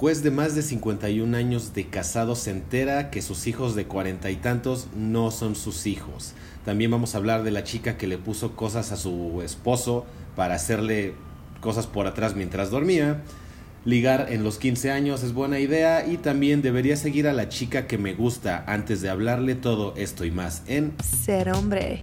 Juez de más de 51 años de casado se entera que sus hijos de cuarenta y tantos no son sus hijos. También vamos a hablar de la chica que le puso cosas a su esposo para hacerle cosas por atrás mientras dormía. Ligar en los 15 años es buena idea y también debería seguir a la chica que me gusta antes de hablarle todo esto y más en Ser hombre.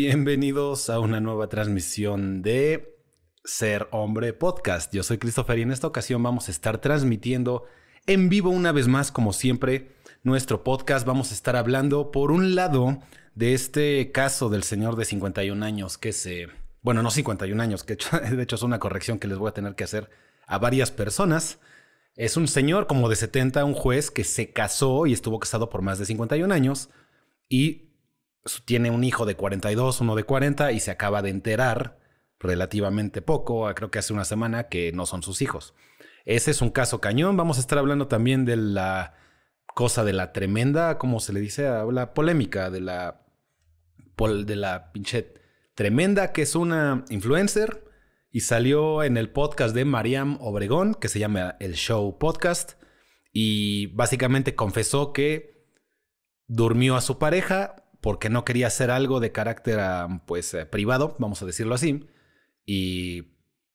Bienvenidos a una nueva transmisión de Ser Hombre Podcast. Yo soy Christopher y en esta ocasión vamos a estar transmitiendo en vivo una vez más, como siempre, nuestro podcast. Vamos a estar hablando, por un lado, de este caso del señor de 51 años que se... Bueno, no 51 años, que de hecho es una corrección que les voy a tener que hacer a varias personas. Es un señor como de 70, un juez que se casó y estuvo casado por más de 51 años y tiene un hijo de 42, uno de 40 y se acaba de enterar relativamente poco, creo que hace una semana, que no son sus hijos. Ese es un caso cañón. Vamos a estar hablando también de la cosa de la tremenda, ¿cómo se le dice? La polémica de la, de la pinche tremenda, que es una influencer y salió en el podcast de Mariam Obregón, que se llama El Show Podcast, y básicamente confesó que durmió a su pareja porque no quería hacer algo de carácter pues eh, privado, vamos a decirlo así, y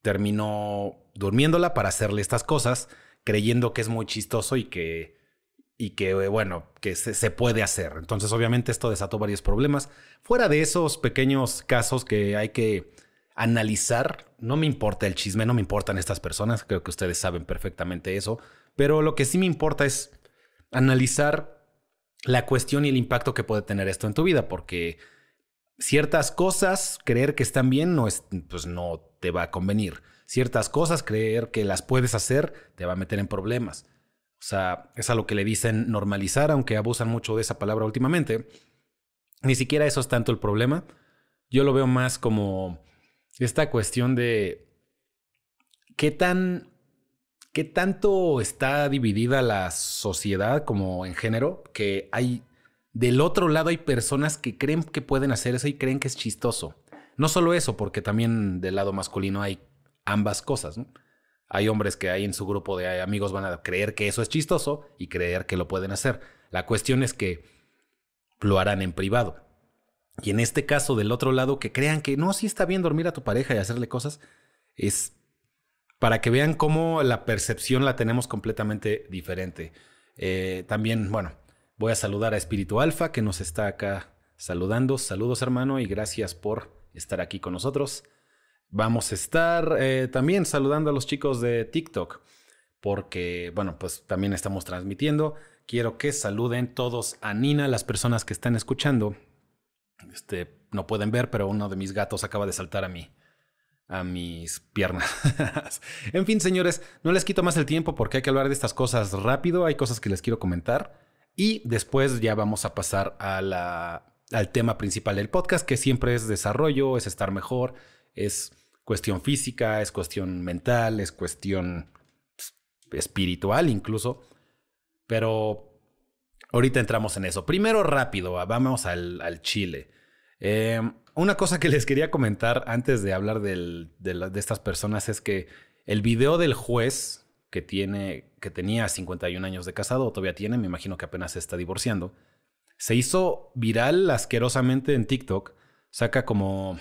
terminó durmiéndola para hacerle estas cosas, creyendo que es muy chistoso y que, y que eh, bueno, que se, se, puede hacer. Entonces, obviamente, esto desató varios problemas. Fuera de esos pequeños casos que hay que analizar, no me importa el chisme, no me importan estas personas, creo que ustedes saben perfectamente eso, pero lo que sí me importa es analizar la cuestión y el impacto que puede tener esto en tu vida, porque ciertas cosas, creer que están bien, no es, pues no te va a convenir. Ciertas cosas, creer que las puedes hacer, te va a meter en problemas. O sea, es a lo que le dicen normalizar, aunque abusan mucho de esa palabra últimamente. Ni siquiera eso es tanto el problema. Yo lo veo más como esta cuestión de qué tan qué tanto está dividida la sociedad como en género que hay del otro lado hay personas que creen que pueden hacer eso y creen que es chistoso. No solo eso, porque también del lado masculino hay ambas cosas. Hay hombres que hay en su grupo de amigos van a creer que eso es chistoso y creer que lo pueden hacer. La cuestión es que lo harán en privado. Y en este caso del otro lado, que crean que no, sí está bien dormir a tu pareja y hacerle cosas, es para que vean cómo la percepción la tenemos completamente diferente. Eh, también, bueno, Voy a saludar a Espíritu Alfa que nos está acá saludando. Saludos hermano y gracias por estar aquí con nosotros. Vamos a estar eh, también saludando a los chicos de TikTok porque, bueno, pues también estamos transmitiendo. Quiero que saluden todos a Nina, las personas que están escuchando. Este, no pueden ver, pero uno de mis gatos acaba de saltar a mí a mis piernas. en fin, señores, no les quito más el tiempo porque hay que hablar de estas cosas rápido. Hay cosas que les quiero comentar. Y después ya vamos a pasar la, al tema principal del podcast, que siempre es desarrollo, es estar mejor, es cuestión física, es cuestión mental, es cuestión pues, espiritual incluso. Pero ahorita entramos en eso. Primero rápido, vamos al, al chile. Eh, una cosa que les quería comentar antes de hablar de estas personas es que el video del juez que tiene, que tenía 51 años de casado, o todavía tiene, me imagino que apenas se está divorciando, se hizo viral asquerosamente en TikTok. Saca como,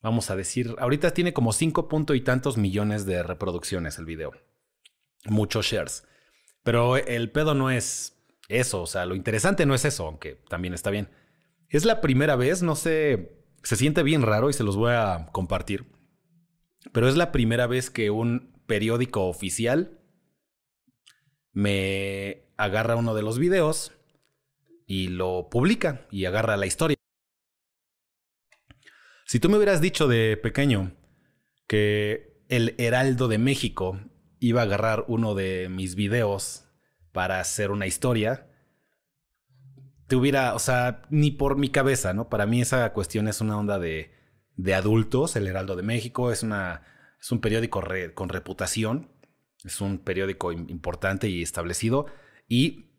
vamos a decir, ahorita tiene como 5 punto y tantos millones de reproducciones el video. Muchos shares. Pero el pedo no es eso, o sea, lo interesante no es eso, aunque también está bien. Es la primera vez, no sé, se siente bien raro y se los voy a compartir. Pero es la primera vez que un periódico oficial me agarra uno de los videos y lo publica y agarra la historia. Si tú me hubieras dicho de pequeño que el Heraldo de México iba a agarrar uno de mis videos para hacer una historia, te hubiera, o sea, ni por mi cabeza, ¿no? Para mí esa cuestión es una onda de, de adultos, el Heraldo de México es una es un periódico con reputación, es un periódico importante y establecido. Y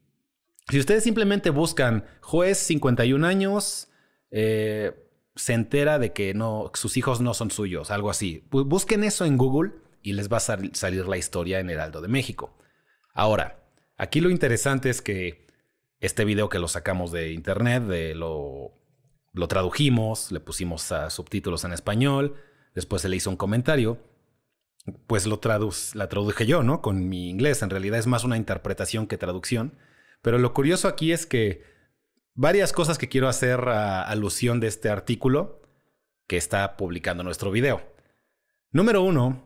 si ustedes simplemente buscan juez 51 años, eh, se entera de que no, sus hijos no son suyos, algo así. busquen eso en Google y les va a salir la historia en Heraldo de México. Ahora, aquí lo interesante es que este video que lo sacamos de internet, de lo, lo tradujimos, le pusimos subtítulos en español, después se le hizo un comentario, pues lo la traduje yo, ¿no? Con mi inglés. En realidad es más una interpretación que traducción. Pero lo curioso aquí es que varias cosas que quiero hacer a alusión de este artículo que está publicando nuestro video. Número uno,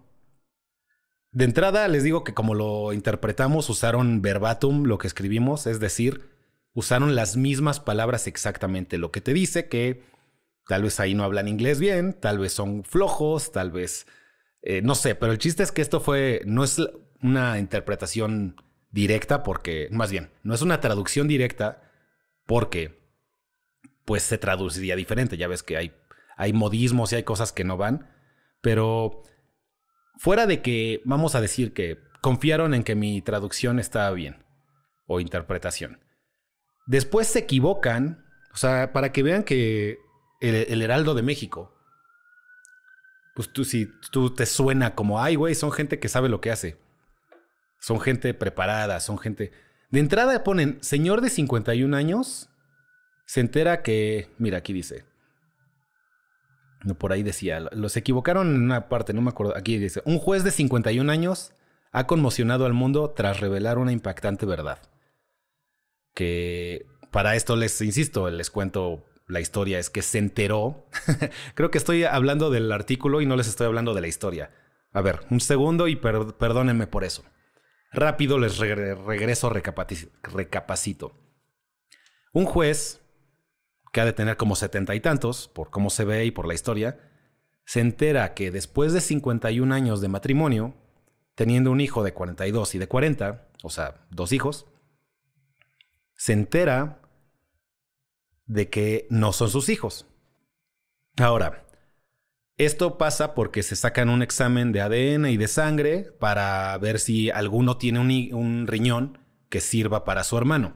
de entrada les digo que como lo interpretamos, usaron verbatim lo que escribimos, es decir, usaron las mismas palabras exactamente, lo que te dice que tal vez ahí no hablan inglés bien, tal vez son flojos, tal vez, eh, no sé, pero el chiste es que esto fue, no es una interpretación directa porque, más bien, no es una traducción directa porque, pues se traduciría diferente, ya ves que hay, hay modismos y hay cosas que no van, pero fuera de que vamos a decir que confiaron en que mi traducción estaba bien o interpretación. Después se equivocan, o sea, para que vean que el, Heraldo de México, pues tú si tú te suena como, ay, güey, son gente que sabe lo que hace. Son gente preparada, son gente... De entrada ponen, señor de 51 años, se entera que, mira, aquí dice, no, por ahí decía, los equivocaron en una parte, no me acuerdo. Aquí dice, un juez de 51 años ha conmocionado al mundo tras revelar una impactante verdad. Que para esto les insisto, les cuento la historia, es que se enteró. Creo que estoy hablando del artículo y no les estoy hablando de la historia. A ver, un segundo y perdónenme por eso. Rápido les regreso, recapacito. Un juez que ha de tener como setenta y tantos, por cómo se ve y por la historia, se entera que después de 51 años de matrimonio, teniendo un hijo de 42 y de 40, o sea, dos hijos, se entera de que no son sus hijos. Ahora, esto pasa porque se sacan un examen de ADN y de sangre para ver si alguno tiene un, riñón que sirva para su hermano.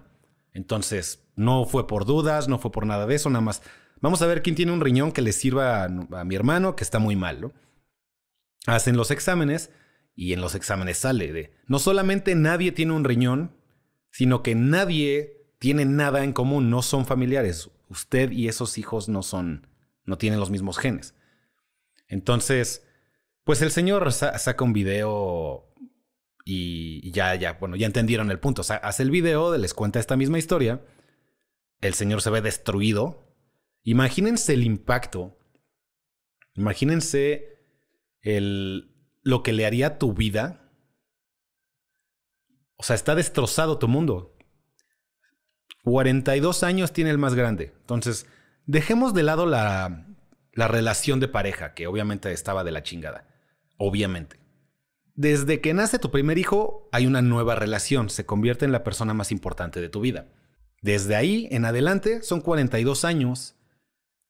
Entonces, no fue por dudas, no fue por nada de eso, nada más. Vamos a ver quién tiene un riñón que le sirva a, mi hermano, que está muy mal. Hacen los exámenes y en los exámenes sale de, no solamente nadie tiene un riñón, sino que nadie tiene nada en común, no son familiares. Usted y esos hijos no son, no tienen los mismos genes. Entonces, pues el señor saca un video y ya, ya, bueno, ya entendieron el punto. O sea, hace el video, les cuenta esta misma historia el señor se ve destruido. Imagínense el impacto. Imagínense el, lo que le haría tu vida. O sea, está destrozado tu mundo. 42 años tiene el más grande. Entonces, dejemos de lado la, la relación de pareja, que obviamente estaba de la chingada. Obviamente. Desde que nace tu primer hijo, hay una nueva relación. Se convierte en la persona más importante de tu vida. Desde ahí en adelante son 42 años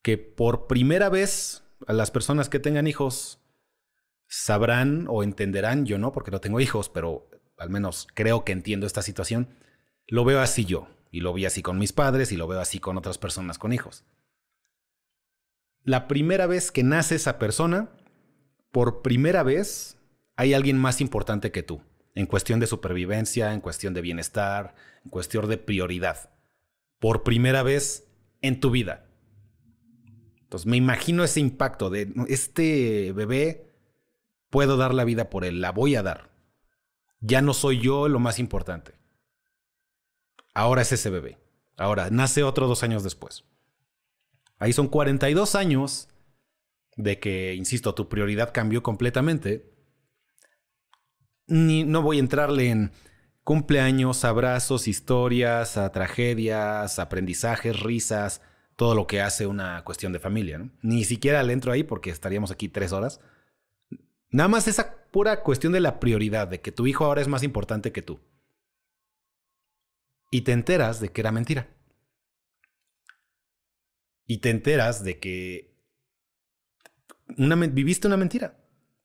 que por primera vez las personas que tengan hijos sabrán o entenderán, yo no, porque no tengo hijos, pero al menos creo que entiendo esta situación, lo veo así yo, y lo vi así con mis padres, y lo veo así con otras personas con hijos. La primera vez que nace esa persona, por primera vez hay alguien más importante que tú, en cuestión de supervivencia, en cuestión de bienestar, en cuestión de prioridad por primera vez en tu vida. Entonces me imagino ese impacto de este bebé, puedo dar la vida por él, la voy a dar. Ya no soy yo lo más importante. Ahora es ese bebé. Ahora nace otro dos años después. Ahí son 42 años de que, insisto, tu prioridad cambió completamente. Ni, no voy a entrarle en cumpleaños, abrazos, historias, tragedias, aprendizajes, risas, todo lo que hace una cuestión de familia. Ni siquiera le entro ahí porque estaríamos aquí tres horas. Nada más esa pura cuestión de la prioridad, de que tu hijo ahora es más importante que tú. Y te enteras de que era mentira. Y te enteras de que viviste una mentira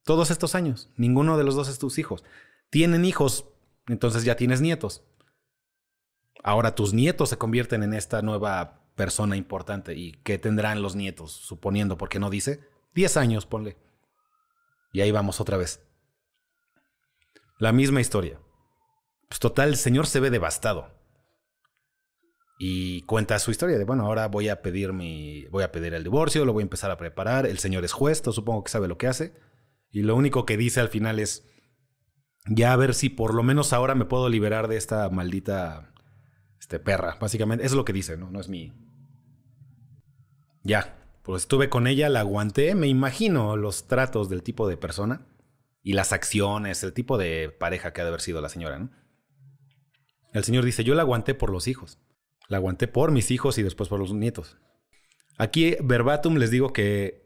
todos estos años. Ninguno de los dos es tus hijos. Tienen hijos entonces ya tienes nietos. Ahora tus nietos se convierten en esta nueva persona importante. ¿Y qué tendrán los nietos? Suponiendo, porque no dice, 10 años, ponle. Y ahí vamos otra vez. La misma historia. Pues total, el señor se ve devastado. Y cuenta su historia de, bueno, ahora voy a pedir mi, voy a pedir el divorcio, lo voy a empezar a preparar. El señor es juez, supongo que sabe lo que hace. Y lo único que dice al final es, ya a ver si por lo menos ahora me puedo liberar de esta maldita este, perra. Básicamente, eso es lo que dice, ¿no? No es mi... Ya, pues estuve con ella, la aguanté, me imagino los tratos del tipo de persona y las acciones, el tipo de pareja que ha de haber sido la señora. El señor dice, yo la aguanté por los hijos. La aguanté por mis hijos y después por los nietos. Aquí, verbatim, les digo que...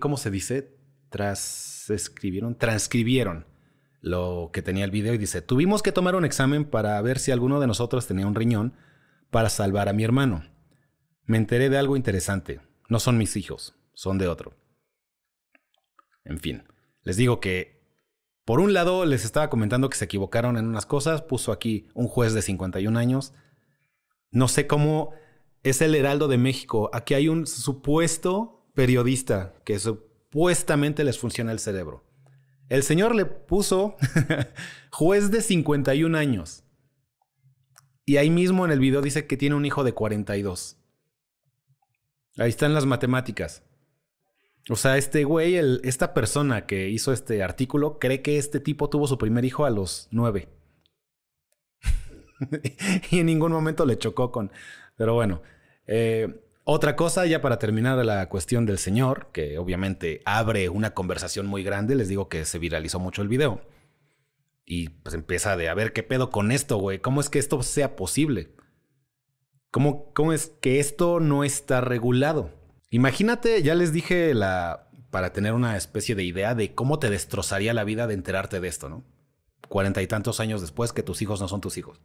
¿Cómo se dice? Transcribieron lo que tenía el video y dice, tuvimos que tomar un examen para ver si alguno de nosotros tenía un riñón para salvar a mi hermano. Me enteré de algo interesante. No son mis hijos, son de otro. En fin, les digo que por un lado, les estaba comentando que se equivocaron en unas cosas. Puso aquí un juez de 51 años. No sé cómo es el Heraldo de México. Aquí hay un supuesto periodista que supuestamente les funciona el cerebro. El señor le puso juez de 51 años. Y ahí mismo en el video dice que tiene un hijo de 42. Ahí están las matemáticas. O sea, este güey, esta persona que hizo este artículo, cree que este tipo tuvo su primer hijo a los nueve. y en ningún momento le chocó con... Pero bueno, eh, otra cosa ya para terminar la cuestión del señor, que obviamente abre una conversación muy grande, les digo que se viralizó mucho el video. Y pues empieza de a ver qué pedo con esto, güey. ¿Cómo es que esto sea posible? ¿Cómo, ¿Cómo es que esto no está regulado? Imagínate, ya les dije la para tener una especie de idea de cómo te destrozaría la vida de enterarte de esto, ¿no? Cuarenta y tantos años después que tus hijos no son tus hijos.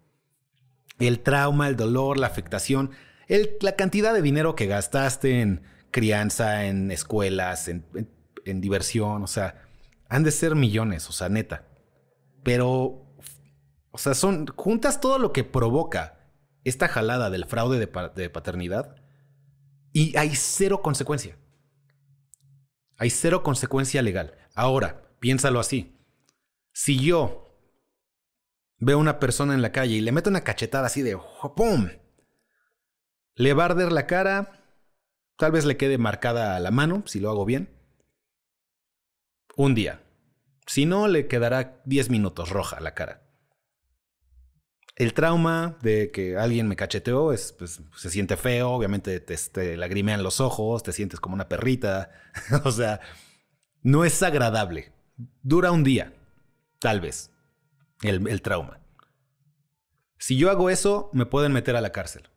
El trauma, el dolor, la afectación, la cantidad de dinero que gastaste en crianza, en escuelas, en, diversión, o sea, han de ser millones, o sea, neta. Pero, o sea, son, juntas todo lo que provoca esta jalada del fraude de paternidad y hay cero consecuencia. Hay cero consecuencia legal. Ahora, piénsalo así. Si yo veo a una persona en la calle y le meto una cachetada así de ¡pum! Le va a arder la cara, tal vez le quede marcada la mano, si lo hago bien. Un día. Si no, le quedará 10 minutos roja la cara el trauma de que alguien me cacheteó es, pues, se siente feo, obviamente te, lagrimean los ojos, te sientes como una perrita, o sea, no es agradable. Dura un día, tal vez, el, el trauma. Si yo hago eso, me pueden meter a la cárcel.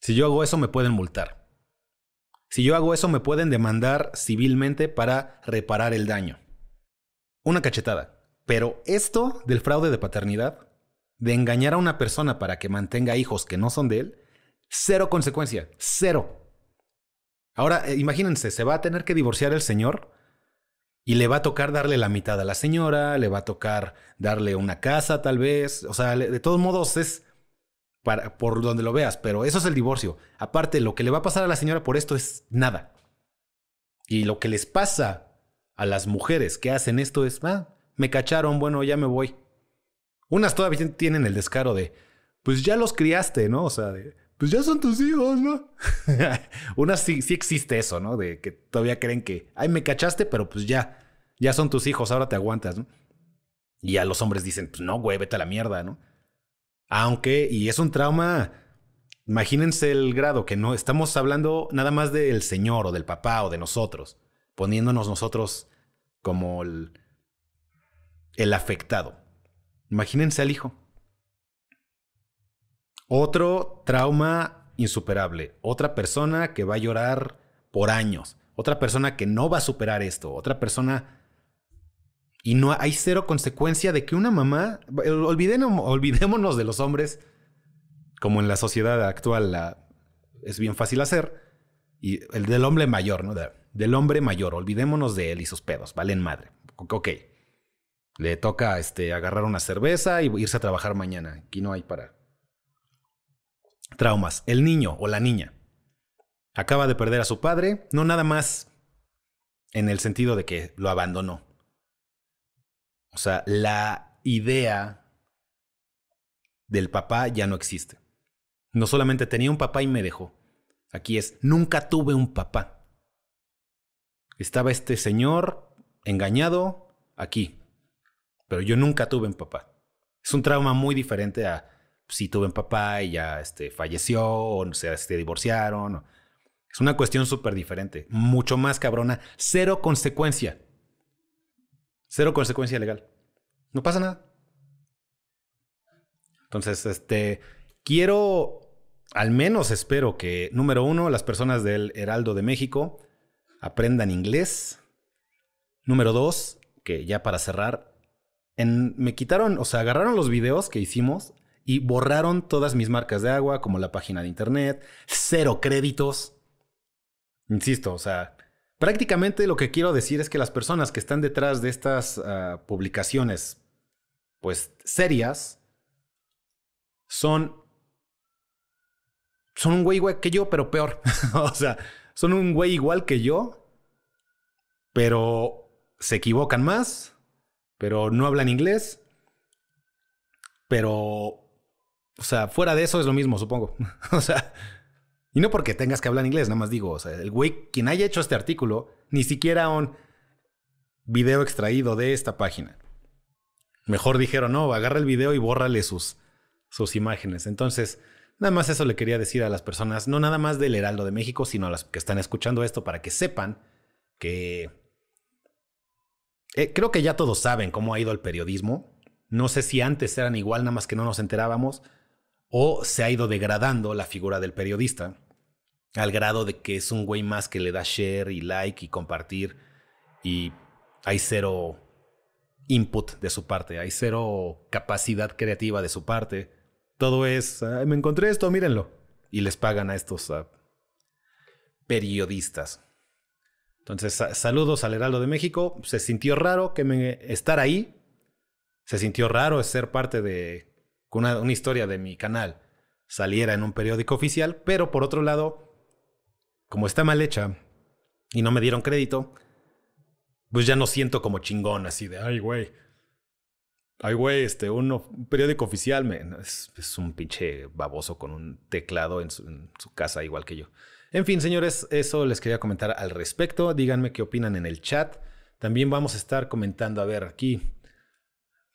Si yo hago eso, me pueden multar. Si yo hago eso, me pueden demandar civilmente para reparar el daño. Una cachetada. Pero esto del fraude de paternidad de engañar a una persona para que mantenga hijos que no son de él, cero consecuencia, cero. Ahora, eh, imagínense, se va a tener que divorciar el señor y le va a tocar darle la mitad a la señora, le va a tocar darle una casa tal vez, o sea, de todos modos es para, por donde lo veas, pero eso es el divorcio. Aparte, lo que le va a pasar a la señora por esto es nada. Y lo que les pasa a las mujeres que hacen esto es, ah, me cacharon, bueno, ya me voy. Unas todavía tienen el descaro de, pues ya los criaste, ¿no? O sea, de, pues ya son tus hijos, ¿no? Unas sí, sí existe eso, ¿no? De que todavía creen que, ay, me cachaste, pero pues ya, ya son tus hijos, ahora te aguantas, ¿no? Y a los hombres dicen, pues no, güey, vete a la mierda, ¿no? Aunque, y es un trauma, imagínense el grado, que no estamos hablando nada más del señor o del papá o de nosotros, poniéndonos nosotros como el, el afectado. Imagínense al hijo. Otro trauma insuperable. Otra persona que va a llorar por años. Otra persona que no va a superar esto. Otra persona... Y no hay cero consecuencia de que una mamá... olvidémonos de los hombres, como en la sociedad actual es bien fácil hacer. Y el del hombre mayor, ¿no? del hombre mayor. Olvidémonos de él y sus pedos. Valen madre. Ok. Le toca este, agarrar una cerveza y irse a trabajar mañana. Aquí no hay para. Traumas. El niño o la niña acaba de perder a su padre, no nada más en el sentido de que lo abandonó. O sea, la idea del papá ya no existe. No solamente tenía un papá y me dejó. Aquí es, nunca tuve un papá. Estaba este señor engañado aquí. Pero yo nunca tuve un papá. Es un trauma muy diferente a si tuve un papá y ya este, falleció o se este, divorciaron. Es una cuestión súper diferente, mucho más cabrona, cero consecuencia. Cero consecuencia legal. No pasa nada. Entonces, este, quiero, al menos espero que, número uno, las personas del Heraldo de México aprendan inglés. Número dos, que ya para cerrar, me quitaron, o sea, agarraron los videos que hicimos y borraron todas mis marcas de agua, como la página de internet, cero créditos. Insisto, o sea, prácticamente lo que quiero decir es que las personas que están detrás de estas ah, publicaciones, pues serias, son, son un güey igual que yo, pero peor. o sea, son un güey igual que yo, pero se equivocan más, pero no hablan inglés, pero, o sea, fuera de eso es lo mismo, supongo. o sea, y no porque tengas que hablar inglés, nada más digo, o sea, el güey, quien haya hecho este artículo, ni siquiera un video extraído de esta página. Mejor dijeron, no, agarra el video y bórrale sus, sus imágenes. Entonces, nada más eso le quería decir a las personas, no nada más del Heraldo de México, sino a las que están escuchando esto para que sepan que... Eh, creo que ya todos saben cómo ha ido el periodismo. No sé si antes eran igual, nada más que no nos enterábamos, o se ha ido degradando la figura del periodista al grado de que es un güey más que le da share y like y compartir y hay cero input de su parte, hay cero capacidad creativa de su parte. Todo es, me encontré esto, mírenlo. Y les pagan a estos periodistas. Entonces, saludos al Heraldo de México. Se sintió raro que me, estar ahí. Se sintió raro ser parte de una, una historia de mi canal saliera en un periódico oficial, pero por otro lado, como está mal hecha y no me dieron crédito, pues ya no siento como chingón así de, ay, güey. Ay, güey, este, un periódico oficial es, un pinche baboso con un teclado en su, en su casa igual que yo. En fin, señores, eso les quería comentar al respecto. Díganme qué opinan en el chat. También vamos a estar comentando, a ver, aquí.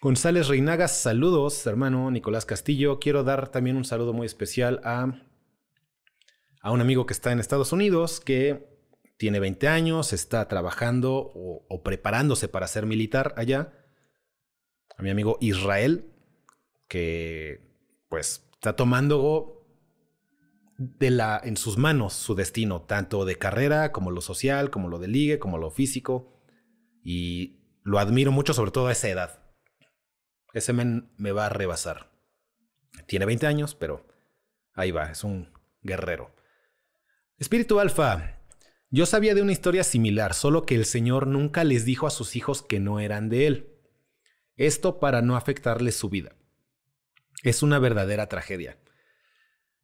González Reinagas, saludos, hermano Nicolás Castillo. Quiero dar también un saludo muy especial a a un amigo que está en Estados Unidos que tiene 20 años, está trabajando o, preparándose para ser militar allá. A mi amigo Israel, que pues está tomando de la, en sus manos su destino, tanto de carrera como lo social, como lo de ligue, como lo físico. Y lo admiro mucho, sobre todo a esa edad. Ese men me va a rebasar. Tiene 20 años, pero ahí va, es un guerrero. Espíritu Alfa, yo sabía de una historia similar, solo que el Señor nunca les dijo a sus hijos que no eran de Él. Esto para no afectarles su vida. Es una verdadera tragedia.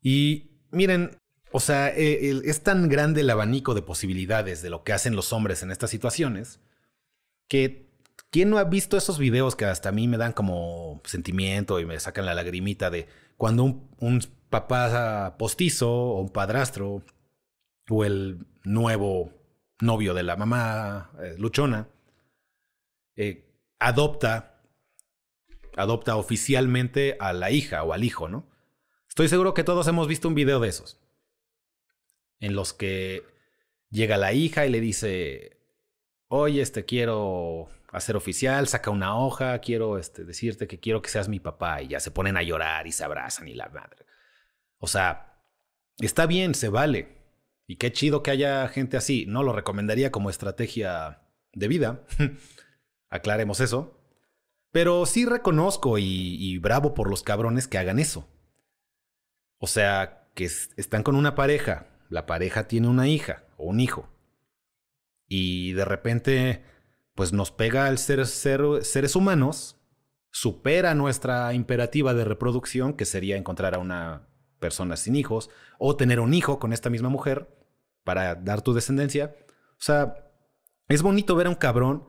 Y miren, o sea, e, es tan grande el abanico de posibilidades de lo que hacen los hombres en estas situaciones que ¿quién no ha visto esos videos que hasta a mí me dan como sentimiento y me sacan la lagrimita de cuando un, un papá postizo o un padrastro o el nuevo novio de la mamá eh, luchona, eh, adopta, adopta oficialmente a la hija o al hijo, ¿no? Estoy seguro que todos hemos visto un video de esos, en los que llega la hija y le dice, oye, este quiero hacer oficial, saca una hoja, quiero este, decirte que quiero que seas mi papá, y ya se ponen a llorar y se abrazan y la madre. O sea, está bien, se vale. Y qué chido que haya gente así. No lo recomendaría como estrategia de vida. Aclaremos eso. Pero sí reconozco y, bravo por los cabrones que hagan eso. O sea, que están con una pareja. La pareja tiene una hija o un hijo. Y de repente, pues nos pega al ser, ser seres humanos, supera nuestra imperativa de reproducción, que sería encontrar a una persona sin hijos, o tener un hijo con esta misma mujer para dar tu descendencia. O sea, es bonito ver a un cabrón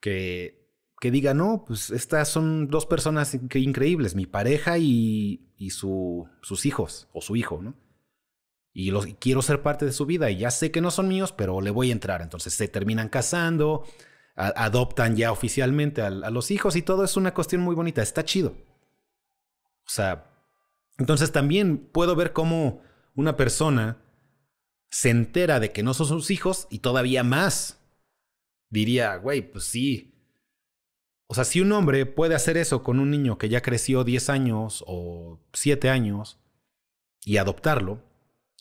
que, que diga, no, pues estas son dos personas increíbles, mi pareja y, y su, sus hijos, o su hijo, ¿no? Y, los, quiero ser parte de su vida y ya sé que no son míos, pero le voy a entrar. Entonces se terminan casando, adoptan ya oficialmente a, a los hijos y todo es una cuestión muy bonita, está chido. O sea, entonces también puedo ver cómo una persona se entera de que no son sus hijos y todavía más diría, güey, pues sí. O sea, si un hombre puede hacer eso con un niño que ya creció 10 años o 7 años y adoptarlo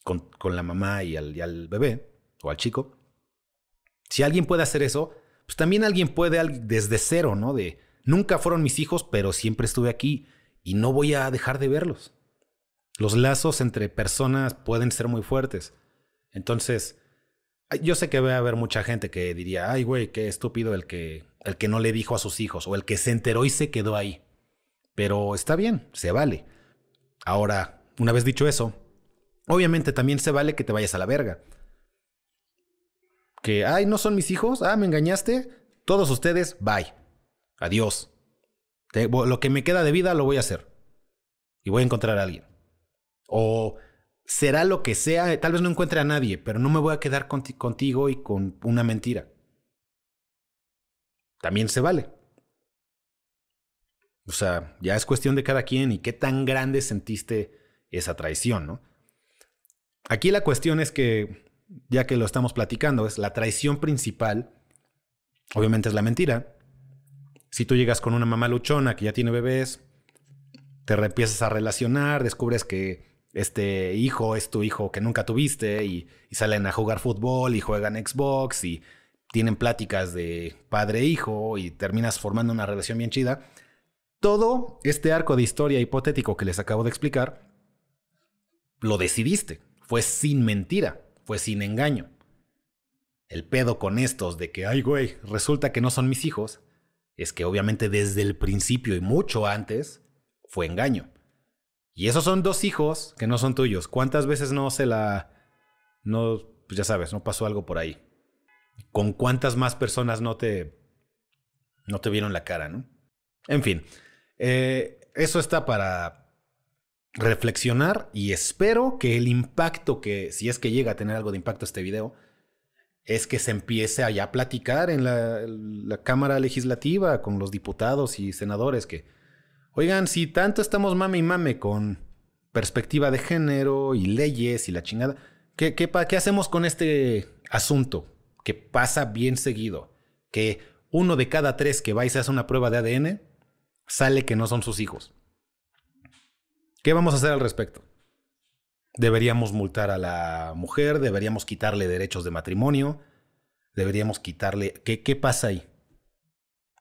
con, con la mamá y al, y al, bebé o al chico, si alguien puede hacer eso, pues también alguien puede desde cero, ¿no? De nunca fueron mis hijos, pero siempre estuve aquí y no voy a dejar de verlos. Los lazos entre personas pueden ser muy fuertes. Entonces, yo sé que va a haber mucha gente que diría, ay, güey, qué estúpido el que, el que no le dijo a sus hijos o el que se enteró y se quedó ahí. Pero está bien, se vale. Ahora, una vez dicho eso, obviamente también se vale que te vayas a la verga. Que, ay, no son mis hijos, ah, me engañaste, todos ustedes, bye. Adiós. lo que me queda de vida lo voy a hacer. Y voy a encontrar a alguien. O será lo que sea, tal vez no encuentre a nadie, pero no me voy a quedar contigo y con una mentira. También se vale. O sea, ya es cuestión de cada quien y qué tan grande sentiste esa traición, ¿no? Aquí la cuestión es que, ya que lo estamos platicando, es la traición principal, obviamente es la mentira. Si tú llegas con una mamá luchona que ya tiene bebés, te empiezas a relacionar, descubres que este hijo es tu hijo que nunca tuviste y, salen a jugar fútbol y juegan Xbox y tienen pláticas de padre-hijo e y terminas formando una relación bien chida. Todo este arco de historia hipotético que les acabo de explicar, lo decidiste. Fue sin mentira, fue sin engaño. El pedo con estos de que, ay güey, resulta que no son mis hijos, es que obviamente desde el principio y mucho antes fue engaño. Y esos son dos hijos que no son tuyos. ¿Cuántas veces no se la... No, pues ya sabes, no pasó algo por ahí? ¿Con cuántas más personas no te... no te vieron la cara, no? En fin, eh, eso está para reflexionar y espero que el impacto que, si es que llega a tener algo de impacto este video, es que se empiece a ya platicar en la, la Cámara Legislativa con los diputados y senadores que Oigan, si tanto estamos mame y mame con perspectiva de género y leyes y la chingada, ¿qué, qué, qué hacemos con este asunto que pasa bien seguido? Que uno de cada tres que va y se hace una prueba de ADN sale que no son sus hijos. ¿Qué vamos a hacer al respecto? Deberíamos multar a la mujer, deberíamos quitarle derechos de matrimonio, deberíamos quitarle... ¿Qué, qué pasa ahí?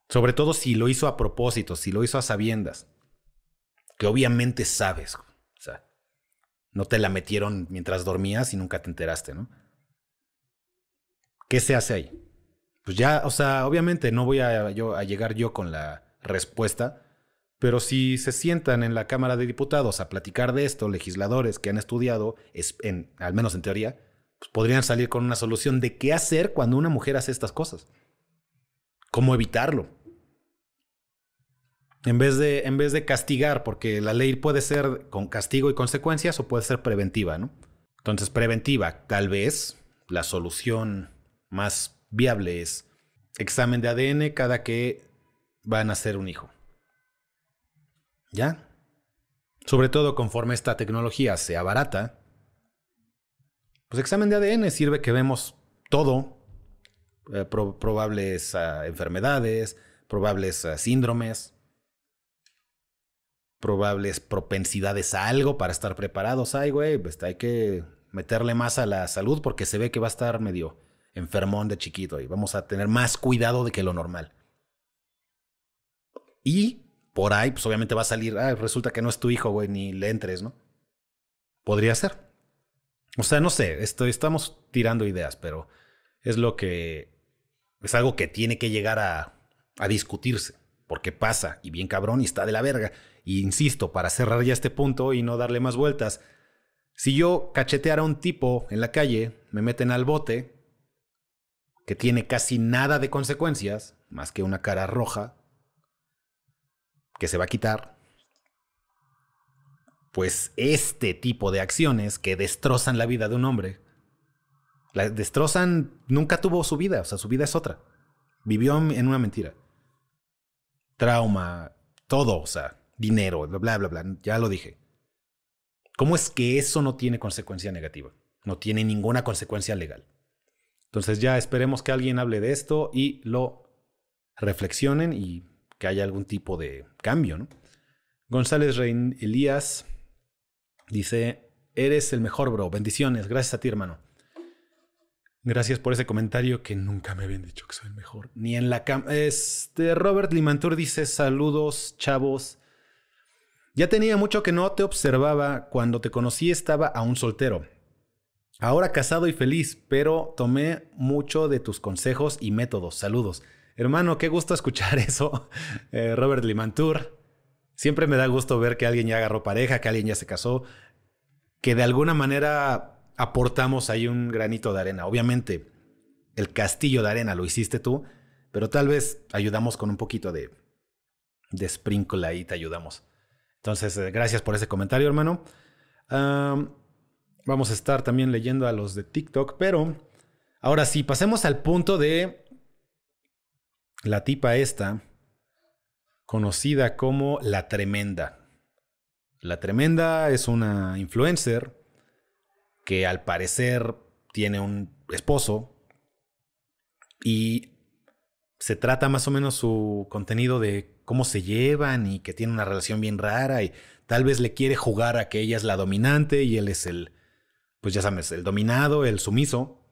Sobre todo si lo hizo a propósito, si lo hizo a sabiendas. Que obviamente sabes. O sea, no te la metieron mientras dormías y nunca te enteraste, ¿no? ¿Qué se hace ahí? Pues ya, o sea, obviamente no voy a, yo, a llegar yo con la respuesta, pero si se sientan en la Cámara de Diputados a platicar de esto, legisladores que han estudiado, en, al menos en teoría, pues podrían salir con una solución de qué hacer cuando una mujer hace estas cosas. ¿Cómo evitarlo? En vez, de, en vez de castigar, porque la ley puede ser con castigo y consecuencias o puede ser preventiva, ¿no? Entonces, preventiva, tal vez la solución más viable es examen de ADN cada que van a nacer un hijo. ¿Ya? Sobre todo conforme esta tecnología sea barata, pues examen de ADN sirve que vemos todo, eh, probables uh, enfermedades, probables uh, síndromes, probables propensidades a algo para estar preparados. Ay, güey, pues hay que meterle más a la salud porque se ve que va a estar medio enfermón de chiquito y vamos a tener más cuidado de que lo normal. Y por ahí, pues obviamente va a salir, ah, resulta que no es tu hijo, güey, ni le entres, ¿no? Podría ser. O sea, no sé, estamos tirando ideas, pero es lo que Es algo que tiene que llegar a, a discutirse, porque pasa y bien cabrón y está de la verga. Insisto, para cerrar ya este punto y no darle más vueltas, si yo cacheteara a un tipo en la calle, me meten al bote, que tiene casi nada de consecuencias, más que una cara roja, que se va a quitar, pues este tipo de acciones que destrozan la vida de un hombre, la destrozan, nunca tuvo su vida, o sea, su vida es otra. Vivió en una mentira. Trauma, todo, o sea, dinero, bla, bla, bla, ya lo dije. ¿Cómo es que eso no tiene consecuencia negativa? No tiene ninguna consecuencia legal. Entonces ya esperemos que alguien hable de esto y lo reflexionen y que haya algún tipo de cambio, ¿no? González Rein Elías Dice, eres el mejor, bro. Bendiciones. Gracias a ti, hermano. Gracias por ese comentario que nunca me habían dicho que soy el mejor. Ni en la cama. Este, Robert Limantur dice, saludos, chavos. Ya tenía mucho que no te observaba. Cuando te conocí estaba aún soltero. Ahora casado y feliz, pero tomé mucho de tus consejos y métodos. Saludos. Hermano, qué gusto escuchar eso. Eh, Robert Limantur. Siempre me da gusto ver que alguien ya agarró pareja, que alguien ya se casó, que de alguna manera aportamos ahí un granito de arena. Obviamente, el castillo de arena lo hiciste tú, pero tal vez ayudamos con un poquito de, de sprinkle ahí, te ayudamos. Entonces, eh, gracias por ese comentario, hermano. Vamos a estar también leyendo a los de TikTok, pero ahora sí, pasemos al punto de la tipa esta conocida como La Tremenda. La Tremenda es una influencer que al parecer tiene un esposo y se trata más o menos su contenido de cómo se llevan y que tiene una relación bien rara y tal vez le quiere jugar a que ella es la dominante y él es el, pues ya sabes, el dominado, el sumiso,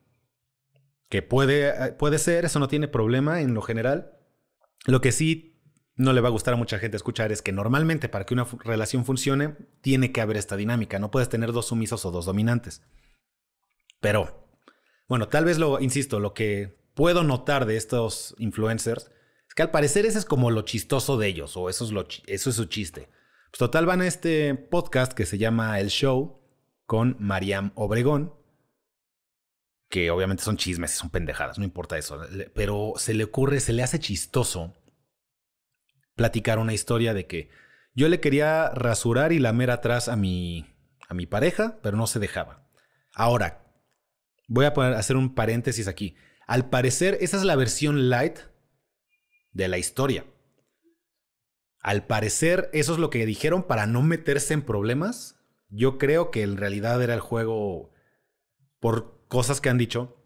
que puede, puede ser, eso no tiene problema en lo general. Lo que sí no le va a gustar a mucha gente escuchar es que normalmente para que una relación funcione tiene que haber esta dinámica. No puedes tener dos sumisos o dos dominantes. Pero, bueno, tal vez lo, insisto, lo que puedo notar de estos influencers es que al parecer ese es como lo chistoso de ellos o eso es, lo, eso es su chiste. Pues total van a este podcast que se llama El Show con Mariam Obregón, que obviamente son chismes, son pendejadas, no importa eso, pero se le ocurre, se le hace chistoso platicar una historia de que yo le quería rasurar y lamer atrás a mi, a mi pareja, pero no se dejaba. Ahora, voy a hacer un paréntesis aquí. Al parecer, esa es la versión light de la historia. Al parecer, eso es lo que dijeron para no meterse en problemas. Yo creo que en realidad era el juego, por cosas que han dicho,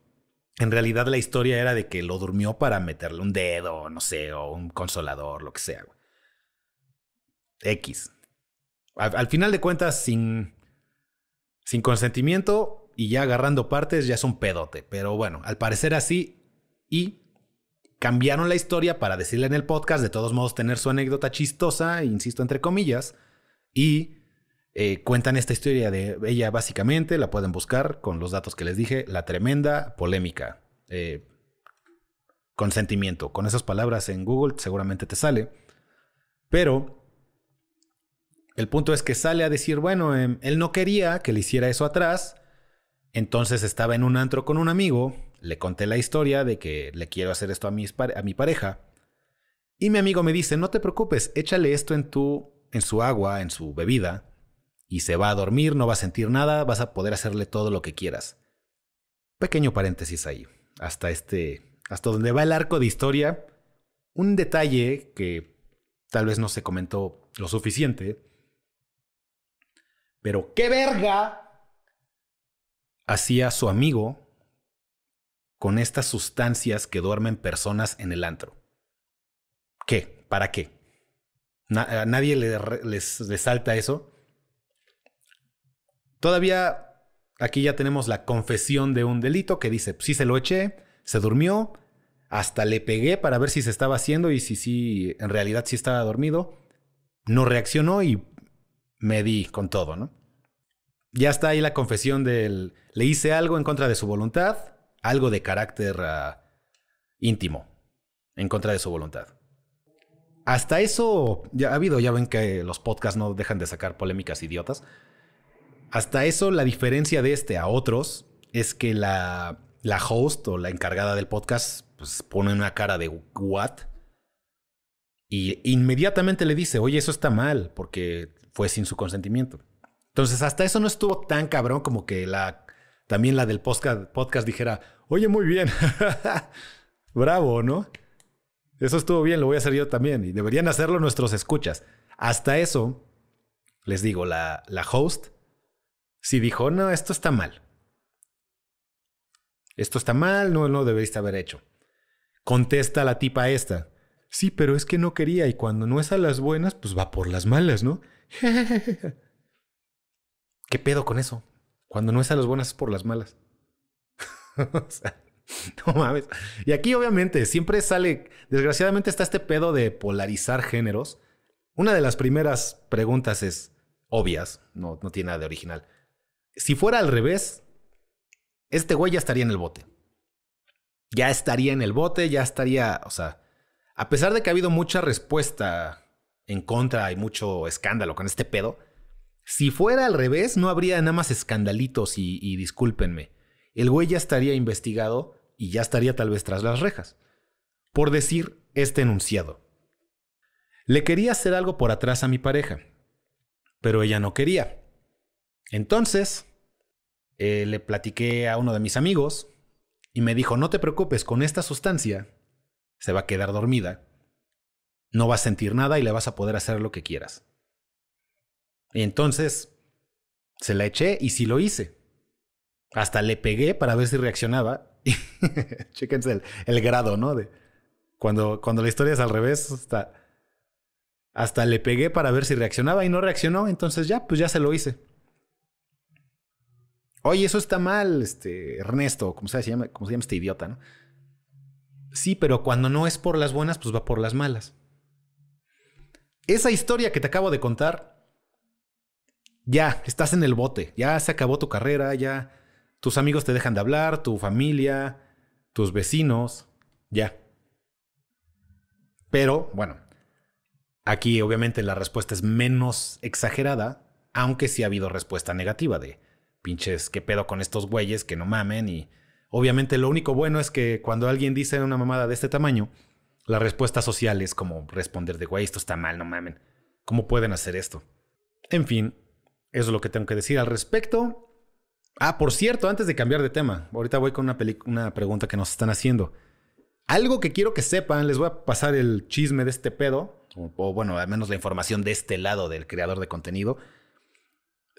en realidad la historia era de que lo durmió para meterle un dedo, no sé, o un consolador, lo que sea. X. Al, final de cuentas, sin, sin consentimiento y ya agarrando partes, ya es un pedote. Pero bueno, al parecer así. Y cambiaron la historia para decirle en el podcast, de todos modos, tener su anécdota chistosa, insisto, entre comillas. Y eh, cuentan esta historia de ella básicamente, la pueden buscar con los datos que les dije, la tremenda polémica. Eh, consentimiento. Con esas palabras en Google seguramente te sale. Pero el punto es que sale a decir, bueno, em, él no quería que le hiciera eso atrás. Entonces estaba en un antro con un amigo, le conté la historia de que le quiero hacer esto a mi, a mi pareja. Y mi amigo me dice, no te preocupes, échale esto en, tu, en su agua, en su bebida, y se va a dormir, no va a sentir nada, vas a poder hacerle todo lo que quieras. Pequeño paréntesis ahí, hasta este, hasta donde va el arco de historia, un detalle que tal vez no se comentó lo suficiente, pero qué verga hacía su amigo con estas sustancias que duermen personas en el antro. ¿Qué? ¿Para qué? a nadie le, les, les salta eso. Todavía aquí ya tenemos la confesión de un delito que dice, sí se lo eché, se durmió, hasta le pegué para ver si se estaba haciendo y si sí, en realidad sí estaba dormido. No reaccionó y me di con todo, ¿no? Ya está ahí la confesión del, le hice algo en contra de su voluntad, algo de carácter ah, íntimo, en contra de su voluntad. Hasta eso, ya ha habido, ya ven que los podcasts no dejan de sacar polémicas idiotas. Hasta eso, la diferencia de este a otros es que la, la host o la encargada del podcast pues, pone una cara de what y inmediatamente le dice, oye, eso está mal porque fue sin su consentimiento. Entonces, hasta eso no estuvo tan cabrón como que la también la del podcast, podcast dijera, oye, muy bien, bravo, ¿no? Eso estuvo bien, lo voy a hacer yo también. Y deberían hacerlo nuestros escuchas. Hasta eso, les digo, la, la host si dijo, no, esto está mal. Esto está mal, no, no deberíste haber hecho. Contesta la tipa esta. Sí, pero es que no quería y cuando no es a las buenas, pues va por las malas, ¿no? ¿Qué pedo con eso? Cuando no es a las buenas es por las malas. o sea, no mames. Y aquí obviamente siempre sale, desgraciadamente está este pedo de polarizar géneros. Una de las primeras preguntas es obvias, no, no tiene nada de original. Si fuera al revés, este güey ya estaría en el bote. Ya estaría en el bote, ya estaría, o sea, a pesar de que ha habido mucha respuesta en contra y mucho escándalo con este pedo, si fuera al revés, no habría nada más escandalitos y, y discúlpenme. El güey ya estaría investigado y ya estaría tal vez tras las rejas. Por decir este enunciado. Le quería hacer algo por atrás a mi pareja, pero ella no quería. Entonces, eh, le platiqué a uno de mis amigos y me dijo, no te preocupes, con esta sustancia se va a quedar dormida, no va a sentir nada y le vas a poder hacer lo que quieras. Y entonces se la eché y sí lo hice. Hasta le pegué para ver si reaccionaba. Chéquense el, el, grado, ¿no? De cuando, cuando la historia es al revés, hasta, hasta le pegué para ver si reaccionaba y no reaccionó. Entonces ya, pues ya se lo hice. Oye, eso está mal, este, Ernesto, como se llama, cómo se llama este idiota, ¿no? Sí, pero cuando no es por las buenas, pues va por las malas. Esa historia que te acabo de contar, ya, estás en el bote, ya se acabó tu carrera, ya tus amigos te dejan de hablar, tu familia, tus vecinos, ya. Pero, bueno, aquí obviamente la respuesta es menos exagerada, aunque sí ha habido respuesta negativa de pinches, ¿qué pedo con estos güeyes que no mamen? Y obviamente lo único bueno es que cuando alguien dice una mamada de este tamaño, la respuesta social es como responder de, güey, esto está mal, no mamen. ¿Cómo pueden hacer esto? En fin, eso es lo que tengo que decir al respecto. Ah, por cierto, antes de cambiar de tema, ahorita voy con una, una pregunta que nos están haciendo. Algo que quiero que sepan, les voy a pasar el chisme de este pedo, o, o bueno, al menos la información de este lado del creador de contenido.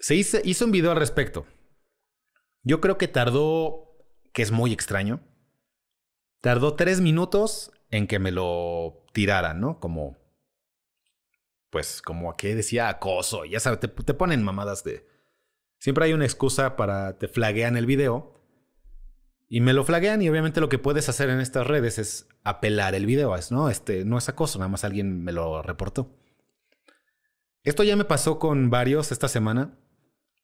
Se hizo, un video al respecto. Yo creo que tardó, que es muy extraño, tardó tres minutos en que me lo tiraran, ¿no? Como, pues, como a que decía acoso, ya sabes, te, te, ponen mamadas de... Siempre hay una excusa para te flaguean el video. Y me lo flaguean y obviamente lo que puedes hacer en estas redes es apelar el video, ¿no? Este no es acoso, nada más alguien me lo reportó. Esto ya me pasó con varios esta semana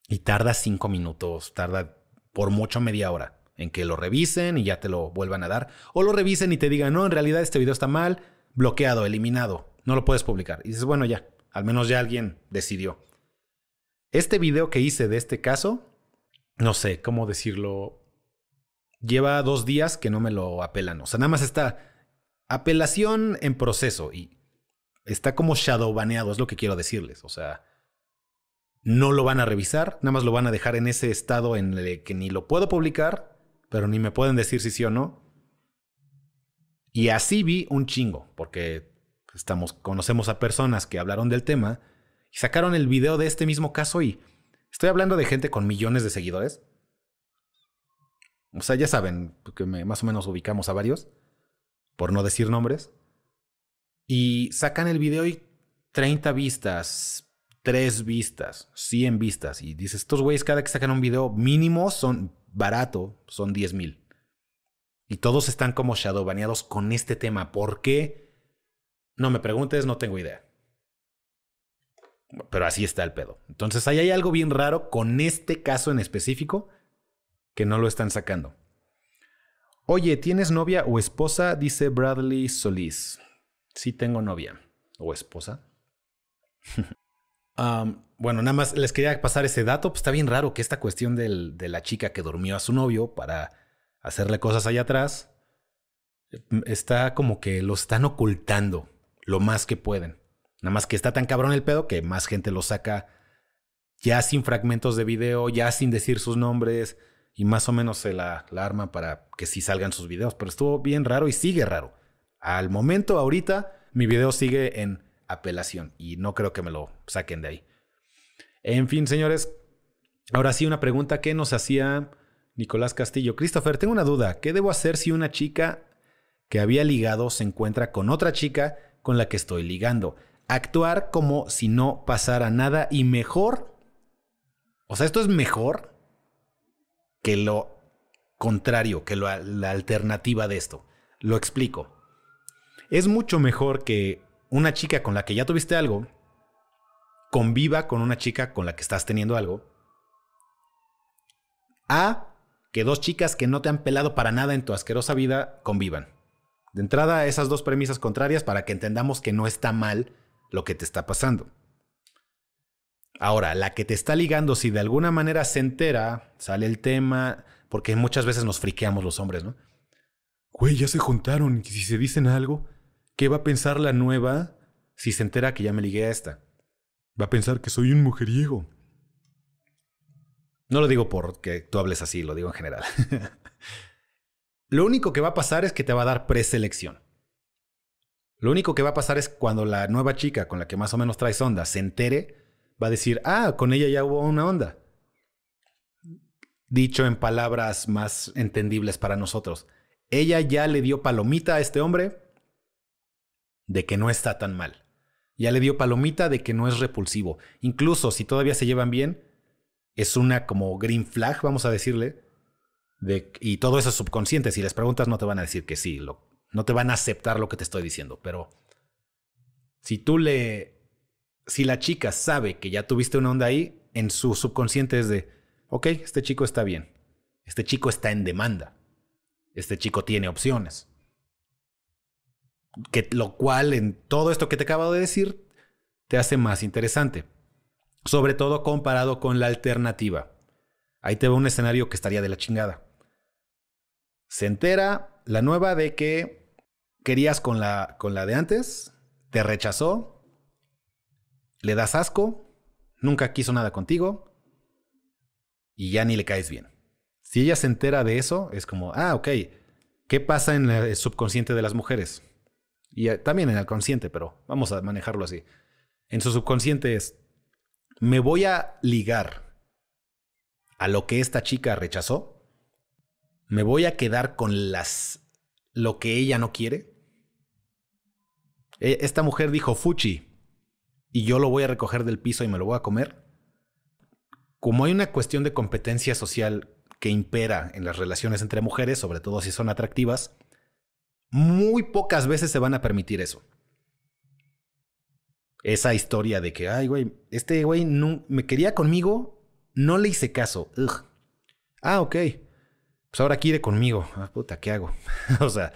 y tarda cinco minutos, tarda por mucho media hora en que lo revisen y ya te lo vuelvan a dar. O lo revisen y te digan, no, en realidad este video está mal, bloqueado, eliminado, no lo puedes publicar. Y dices, bueno, ya, al menos ya alguien decidió. Este video que hice de este caso, no sé cómo decirlo, lleva dos días que no me lo apelan. O sea, nada más está apelación en proceso y está como shadow baneado, es lo que quiero decirles. O sea, no lo van a revisar, nada más lo van a dejar en ese estado en el que ni lo puedo publicar, pero ni me pueden decir si sí o no. Y así vi un chingo, porque estamos, conocemos a personas que hablaron del tema y sacaron el video de este mismo caso y estoy hablando de gente con millones de seguidores. O sea, ya saben que más o menos ubicamos a varios, por no decir nombres. Y sacan el video y 30 vistas, tres vistas, 100 vistas. Y dices, estos güeyes cada que sacan un video mínimo son barato, son 10 mil. Y todos están como shadowbaneados con este tema. ¿Por qué? No me preguntes, no tengo idea. Pero así está el pedo. Entonces ahí hay algo bien raro con este caso en específico que no lo están sacando. Oye, ¿tienes novia o esposa? Dice Bradley Solís. Sí tengo novia o esposa. Bueno, nada más les quería pasar ese dato. Pues está bien raro que esta cuestión de la chica que durmió a su novio para hacerle cosas allá atrás mm, está como que lo están ocultando lo más que pueden. Nada más que está tan cabrón el pedo que más gente lo saca ya sin fragmentos de video, ya sin decir sus nombres y más o menos se la, la arma para que sí salgan sus videos. Pero estuvo bien raro y sigue raro. Al momento, ahorita, mi video sigue en apelación y no creo que me lo saquen de ahí. En fin, señores, ahora sí una pregunta que nos hacía Nicolás Castillo. Christopher, tengo una duda. ¿Qué debo hacer si una chica que había ligado se encuentra con otra chica con la que estoy ligando? Actuar como si no pasara nada y mejor. O sea, esto es mejor que lo contrario, que lo- la alternativa de esto. Lo explico. Es mucho mejor que una chica con la que ya tuviste algo conviva con una chica con la que estás teniendo algo. A que dos chicas que no te han pelado para nada en tu asquerosa vida convivan. De entrada, esas dos premisas contrarias para que entendamos que no está mal lo que te está pasando. Ahora, la que te está ligando, si de alguna manera se entera, sale el tema, porque muchas veces nos friqueamos los hombres, ¿no? Güey, ya se juntaron y si se dicen algo, ¿qué va a pensar la nueva si se entera que ya me ligué a esta? Va a pensar que soy un mujeriego. No lo digo porque tú hables así, lo digo en general. lo único que va a pasar es que te va a dar preselección. Lo único que va a pasar es cuando la nueva chica con la que más o menos traes onda se entere, va a decir, ah, con ella ya hubo una onda. Dicho en palabras más entendibles para nosotros, ella ya le dio palomita a este hombre de que no está tan mal. Ya le dio palomita de que no es repulsivo. Incluso si todavía se llevan bien, es una como green flag, vamos a decirle. De, y todo eso es subconsciente. Si les preguntas, no te van a decir que sí. No te van a aceptar lo que te estoy diciendo. Pero si tú le. Si la chica sabe que ya tuviste una onda ahí, en su subconsciente es de: Ok, este chico está bien. Este chico está en demanda. Este chico tiene opciones. Que, lo cual, en todo esto que te acabo de decir, te hace más interesante. Sobre todo comparado con la alternativa. Ahí te va un escenario que estaría de la chingada. Se entera la nueva de que querías con la, con la de antes, te rechazó, le das asco, nunca quiso nada contigo y ya ni le caes bien. Si ella se entera de eso, es como, ah, ok, ¿qué pasa en el subconsciente de las mujeres? Y también en el consciente, pero vamos a manejarlo así. En su subconsciente es, me voy a ligar a lo que esta chica rechazó, me voy a quedar con las lo que ella no quiere. Esta mujer dijo fuchi y yo lo voy a recoger del piso y me lo voy a comer. Como hay una cuestión de competencia social que impera en las relaciones entre mujeres, sobre todo si son atractivas, muy pocas veces se van a permitir eso. Esa historia de que, ay, güey, este güey no, me quería conmigo, no le hice caso. Ah, ok. Pues ahora quiere conmigo. Ah, puta, ¿qué hago? o sea,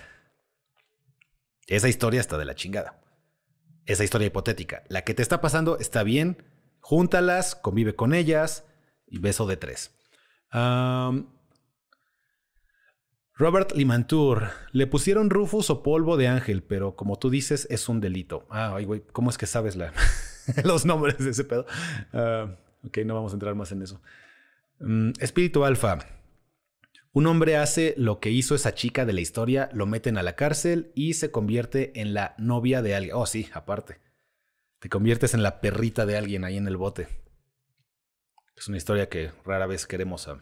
esa historia está de la chingada. Esa historia hipotética. La que te está pasando está bien. Júntalas, convive con ellas y beso de tres. Robert Limantour. Le pusieron Rufus o polvo de ángel, pero como tú dices, es un delito. Ah, ay, güey, ¿cómo es que sabes la los nombres de ese pedo? Uh, ok, no vamos a entrar más en eso. Um, Espíritu Alfa. Un hombre hace lo que hizo esa chica de la historia, lo meten a la cárcel y se convierte en la novia de alguien. Oh, sí, aparte. Te conviertes en la perrita de alguien ahí en el bote. Es una historia que rara vez queremos a,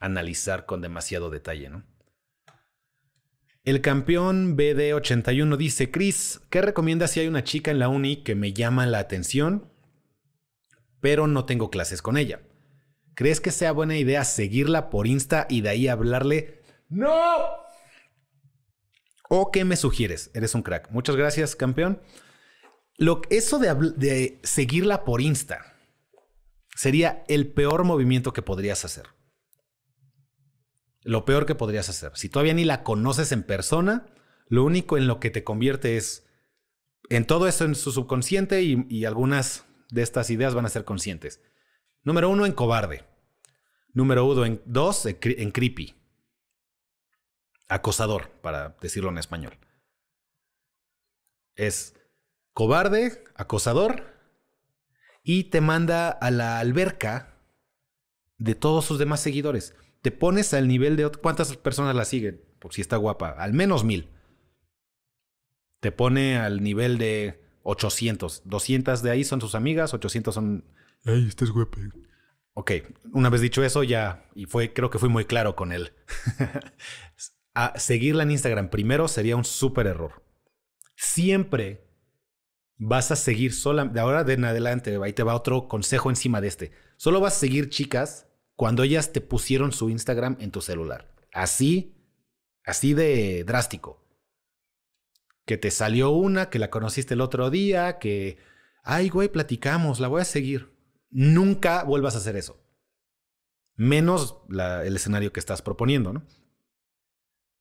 analizar con demasiado detalle, ¿no? El campeón BD81 dice, Chris, ¿qué recomiendas si hay una chica en la uni que me llama la atención, pero no tengo clases con ella? ¿Crees que sea buena idea seguirla por Insta y de ahí hablarle? ¡No! ¿O qué me sugieres? Eres un crack. Muchas gracias, campeón. Lo, eso de, de seguirla por Insta sería el peor movimiento que podrías hacer. Lo peor que podrías hacer. Si todavía ni la conoces en persona, lo único en lo que te convierte es en todo eso en su subconsciente y, algunas de estas ideas van a ser conscientes. Número uno, en cobarde. Número uno, en dos, en en creepy. Acosador, para decirlo en español. Es cobarde, acosador, y te manda a la alberca de todos sus demás seguidores. Te pones al nivel de cuántas personas la siguen, por si está guapa, al menos mil. Te pone al nivel de 800. 200 de ahí son tus amigas, 800 son... Ay, estás guapa. Ok, una vez dicho eso ya, y fue, creo que fui muy claro con él. a seguirla en Instagram primero sería un súper error. Siempre vas a seguir sola, de ahora de en adelante, ahí te va otro consejo encima de este. Solo vas a seguir chicas cuando ellas te pusieron su Instagram en tu celular. Así, así de drástico. Que te salió una, que la conociste el otro día, que, ay, güey, platicamos, la voy a seguir. Nunca vuelvas a hacer eso. Menos el escenario que estás proponiendo, ¿no?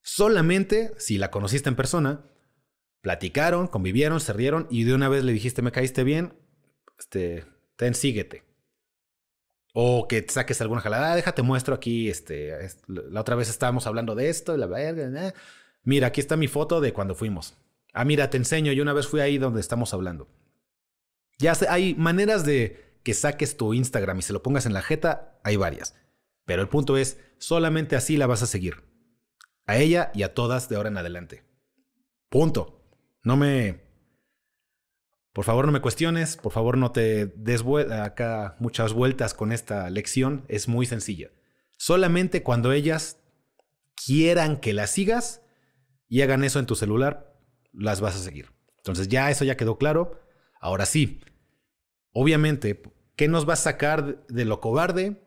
Solamente si la conociste en persona, platicaron, convivieron, se rieron y de una vez le dijiste, me caíste bien, este, ten, síguete. O que saques alguna jalada, "Ah, déjate muestro aquí, este, es- la otra vez estábamos hablando de esto, la mira, aquí está mi foto de cuando fuimos. Ah, mira, te enseño, yo una vez fui ahí donde estamos hablando. Ya hay maneras de que saques tu Instagram y se lo pongas en la jeta, hay varias. Pero el punto es, solamente así la vas a seguir. A ella y a todas de ahora en adelante. Punto. No me... Por favor no me cuestiones, por favor no te des acá muchas vueltas con esta lección, es muy sencilla. Solamente cuando ellas quieran que las sigas y hagan eso en tu celular, las vas a seguir. Entonces ya eso ya quedó claro. Ahora sí, obviamente, ¿qué nos va a sacar de lo cobarde?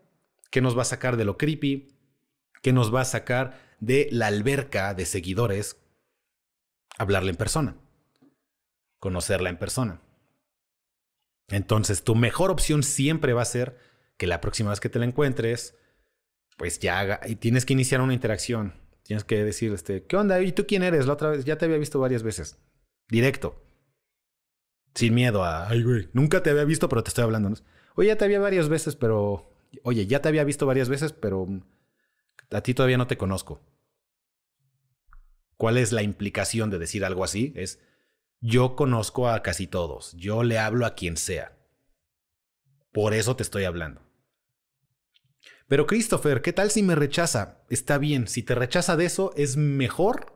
¿Qué nos va a sacar de lo creepy? ¿Qué nos va a sacar de la alberca de seguidores? Hablarle en persona. Conocerla en persona. Entonces, tu mejor opción siempre va a ser que la próxima vez que te la encuentres, pues ya haga, y tienes que iniciar una interacción. Tienes que decir, este, ¿qué onda? ¿Y tú quién eres? La otra vez, ya te había visto varias veces. Directo. Sin miedo a, ay, güey, nunca te había visto, pero te estoy hablando. Oye, ya te había varias veces, pero, oye, ya te había visto varias veces, pero mm, a ti todavía no te conozco. ¿Cuál es la implicación de decir algo así? Es, yo conozco a casi todos, yo le hablo a quien sea. Por eso te estoy hablando. Pero Christopher, ¿qué tal si me rechaza? Está bien, si te rechaza de eso, es mejor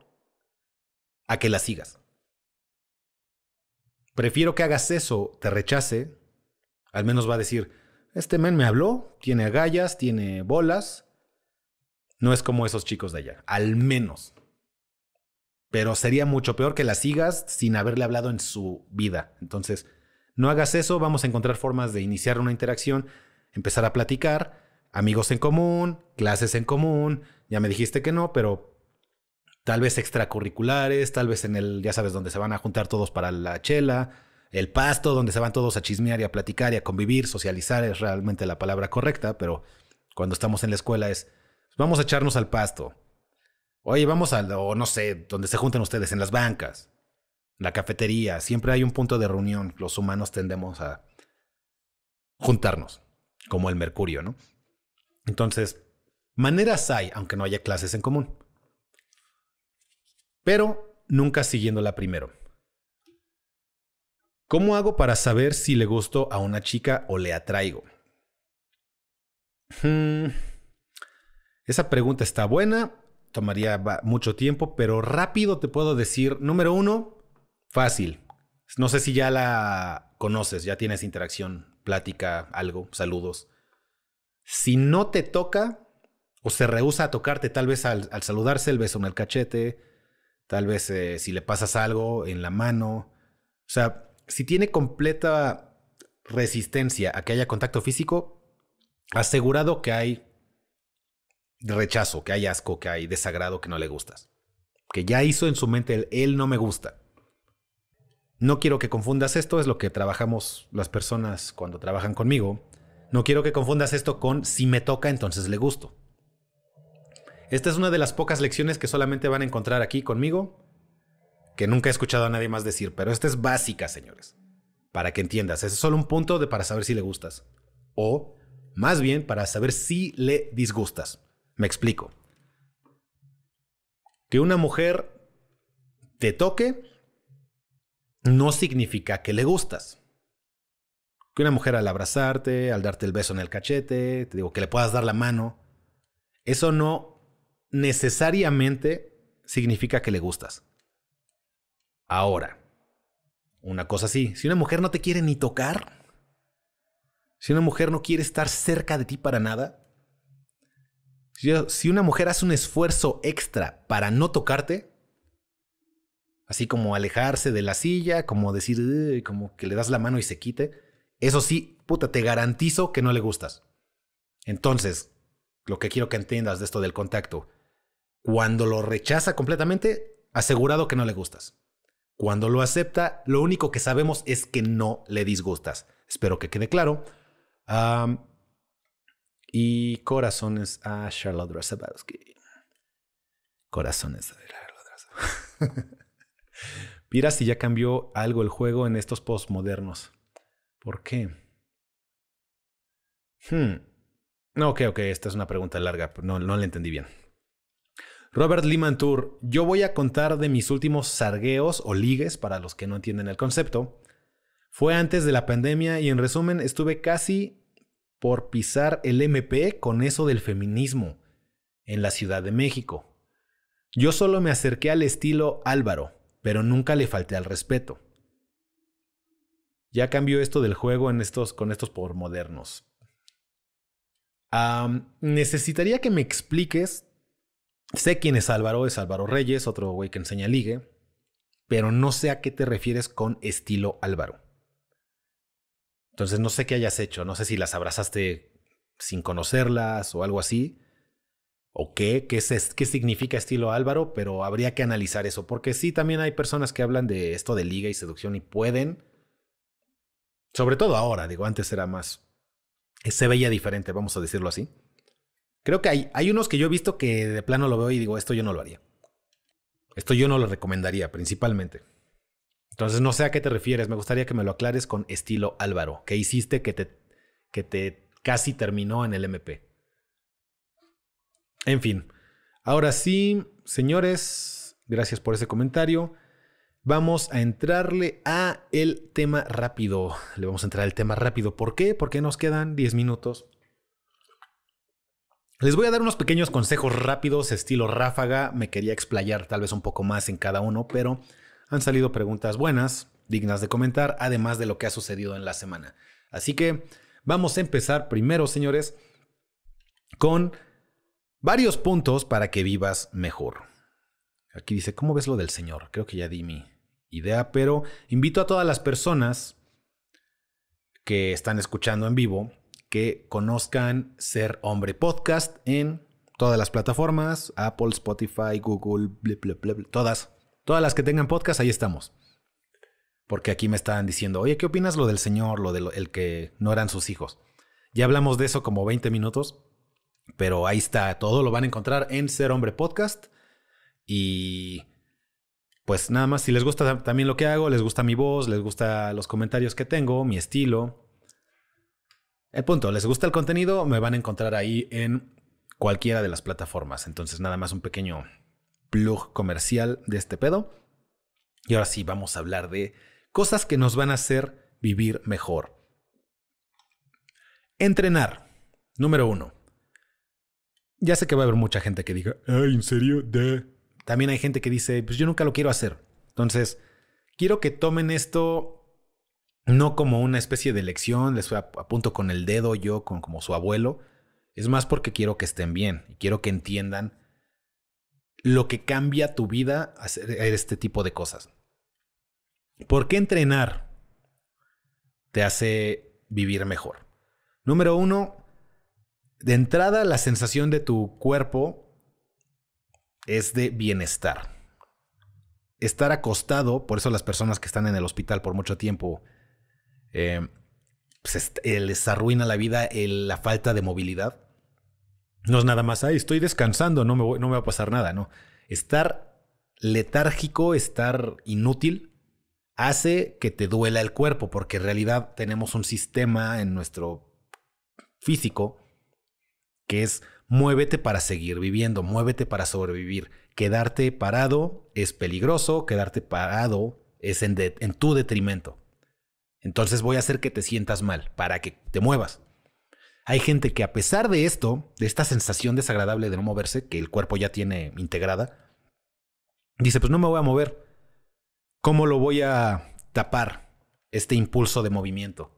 a que la sigas. Prefiero que hagas eso, te rechace, al menos va a decir, este men me habló, tiene agallas, tiene bolas, no es como esos chicos de allá, al menos. Pero sería mucho peor que la sigas sin haberle hablado en su vida. Entonces, no hagas eso, vamos a encontrar formas de iniciar una interacción, empezar a platicar, amigos en común, clases en común, ya me dijiste que no, pero tal vez extracurriculares, tal vez en el, ya sabes, donde se van a juntar todos para la chela, el pasto, donde se van todos a chismear y a platicar y a convivir, socializar es realmente la palabra correcta, pero cuando estamos en la escuela es, vamos a echarnos al pasto. Oye, vamos al, o no sé, donde se junten ustedes, en las bancas, la cafetería, siempre hay un punto de reunión. Los humanos tendemos a juntarnos, como el mercurio, ¿no? Entonces, maneras hay, aunque no haya clases en común. Pero nunca siguiéndola primero. ¿Cómo hago para saber si le gusto a una chica o le atraigo? Hmm, Esa pregunta está buena, tomaría mucho tiempo, pero rápido te puedo decir, número uno, fácil. No sé si ya la conoces, ya tienes interacción, plática, algo, saludos. Si no te toca o se rehúsa a tocarte, tal vez al, al saludarse el beso en el cachete, tal vez eh, si le pasas algo en la mano. O sea, si tiene completa resistencia a que haya contacto físico, asegurado que hay rechazo, que hay asco, que hay desagrado, que no le gustas. Que ya hizo en su mente el él no me gusta. No quiero que confundas esto, es lo que trabajamos las personas cuando trabajan conmigo. No quiero que confundas esto con si me toca, entonces le gusto. Esta es una de las pocas lecciones que solamente van a encontrar aquí conmigo, que nunca he escuchado a nadie más decir, pero esta es básica, señores. Para que entiendas, es solo un punto de para saber si le gustas. O, más bien, para saber si le disgustas. Me explico. Que una mujer te toque no significa que le gustas. Que una mujer al abrazarte, al darte el beso en el cachete, te digo que le puedas dar la mano, eso no necesariamente significa que le gustas. Ahora, una cosa así, si una mujer no te quiere ni tocar, si una mujer no quiere estar cerca de ti para nada, si una mujer hace un esfuerzo extra para no tocarte, así como alejarse de la silla, como decir, como que le das la mano y se quite, eso sí, puta, te garantizo que no le gustas. Entonces, lo que quiero que entiendas de esto del contacto, cuando lo rechaza completamente, asegurado que no le gustas. Cuando lo acepta, lo único que sabemos es que no le disgustas. Espero que quede claro. Y corazones a Charlotte Rasabowski. Corazones a Charlotte Rasabowski. Mira si ya cambió algo el juego en estos postmodernos. ¿Por qué? Hmm. No, ok, ok, esta es una pregunta larga, no, no la entendí bien. Robert Limantur, yo voy a contar de mis últimos sargueos o ligues para los que no entienden el concepto. Fue antes de la pandemia y en resumen estuve casi por pisar el MP con eso del feminismo en la Ciudad de México. Yo solo me acerqué al estilo Álvaro, pero nunca le falté al respeto. Ya cambió esto del juego en estos, con estos por modernos. necesitaría que me expliques Sé quién es Álvaro, es Álvaro Reyes, otro güey que enseña ligue, pero no sé a qué te refieres con estilo Álvaro. Entonces no sé qué hayas hecho, no sé si las abrazaste sin conocerlas o algo así, o qué, qué, es, qué significa estilo Álvaro, pero habría que analizar eso, porque sí, también hay personas que hablan de esto de liga y seducción y pueden, sobre todo ahora, digo, antes era más, se veía diferente, vamos a decirlo así Creo que hay, hay unos que yo he visto que de plano lo veo y digo, esto yo no lo haría. Esto yo no lo recomendaría, principalmente. Entonces no sé a qué te refieres, me gustaría que me lo aclares con estilo Álvaro. ¿Qué hiciste que te, que te casi terminó en el MP? En fin, ahora sí, señores, gracias por ese comentario. Vamos a entrarle a el tema rápido. Le vamos a entrar al tema rápido. ¿Por qué? Porque nos quedan 10 minutos les voy a dar unos pequeños consejos rápidos, estilo ráfaga. Me quería explayar tal vez un poco más en cada uno, pero han salido preguntas buenas, dignas de comentar, además de lo que ha sucedido en la semana. Así que vamos a empezar primero, señores, con varios puntos para que vivas mejor. Aquí dice, ¿cómo ves lo del Señor? Creo que ya di mi idea, pero invito a todas las personas que están escuchando en vivo que conozcan Ser Hombre Podcast en todas las plataformas, Apple, Spotify, Google, todas. Todas las que tengan podcast, ahí estamos. Porque aquí me estaban diciendo, oye, ¿qué opinas lo del señor, lo del que no eran sus hijos? Ya hablamos de eso como 20 minutos, pero ahí está, todo lo van a encontrar en Ser Hombre Podcast. Y pues nada más, si les gusta también lo que hago, les gusta mi voz, les gusta los comentarios que tengo, mi estilo, el punto, ¿les gusta el contenido? Me van a encontrar ahí en cualquiera de las plataformas. Entonces, nada más un pequeño plug comercial de este pedo. Y ahora sí, vamos a hablar de cosas que nos van a hacer vivir mejor. Entrenar. Número uno. Ya sé que va a haber mucha gente que diga, ay, ¿en serio? De. También hay gente que dice, pues yo nunca lo quiero hacer. Entonces, quiero que tomen esto no como una especie de lección, les apunto con el dedo yo, con, como su abuelo, es más porque quiero que estén bien y quiero que entiendan lo que cambia tu vida hacer este tipo de cosas. ¿Por qué entrenar te hace vivir mejor? Número uno, de entrada la sensación de tu cuerpo es de bienestar. Estar acostado, por eso las personas que están en el hospital por mucho tiempo eh, pues, eh, les arruina la vida la falta de movilidad. No es nada más, ahí estoy descansando, no me, voy, no me va a pasar nada, no. Estar letárgico, estar inútil, hace que te duela el cuerpo, porque en realidad tenemos un sistema en nuestro físico que es muévete para seguir viviendo, muévete para sobrevivir. Quedarte parado es peligroso, quedarte parado es en, en tu detrimento. Entonces voy a hacer que te sientas mal, para que te muevas. Hay gente que a pesar de esto, de esta sensación desagradable de no moverse, que el cuerpo ya tiene integrada, dice, pues no me voy a mover. ¿Cómo lo voy a tapar este impulso de movimiento?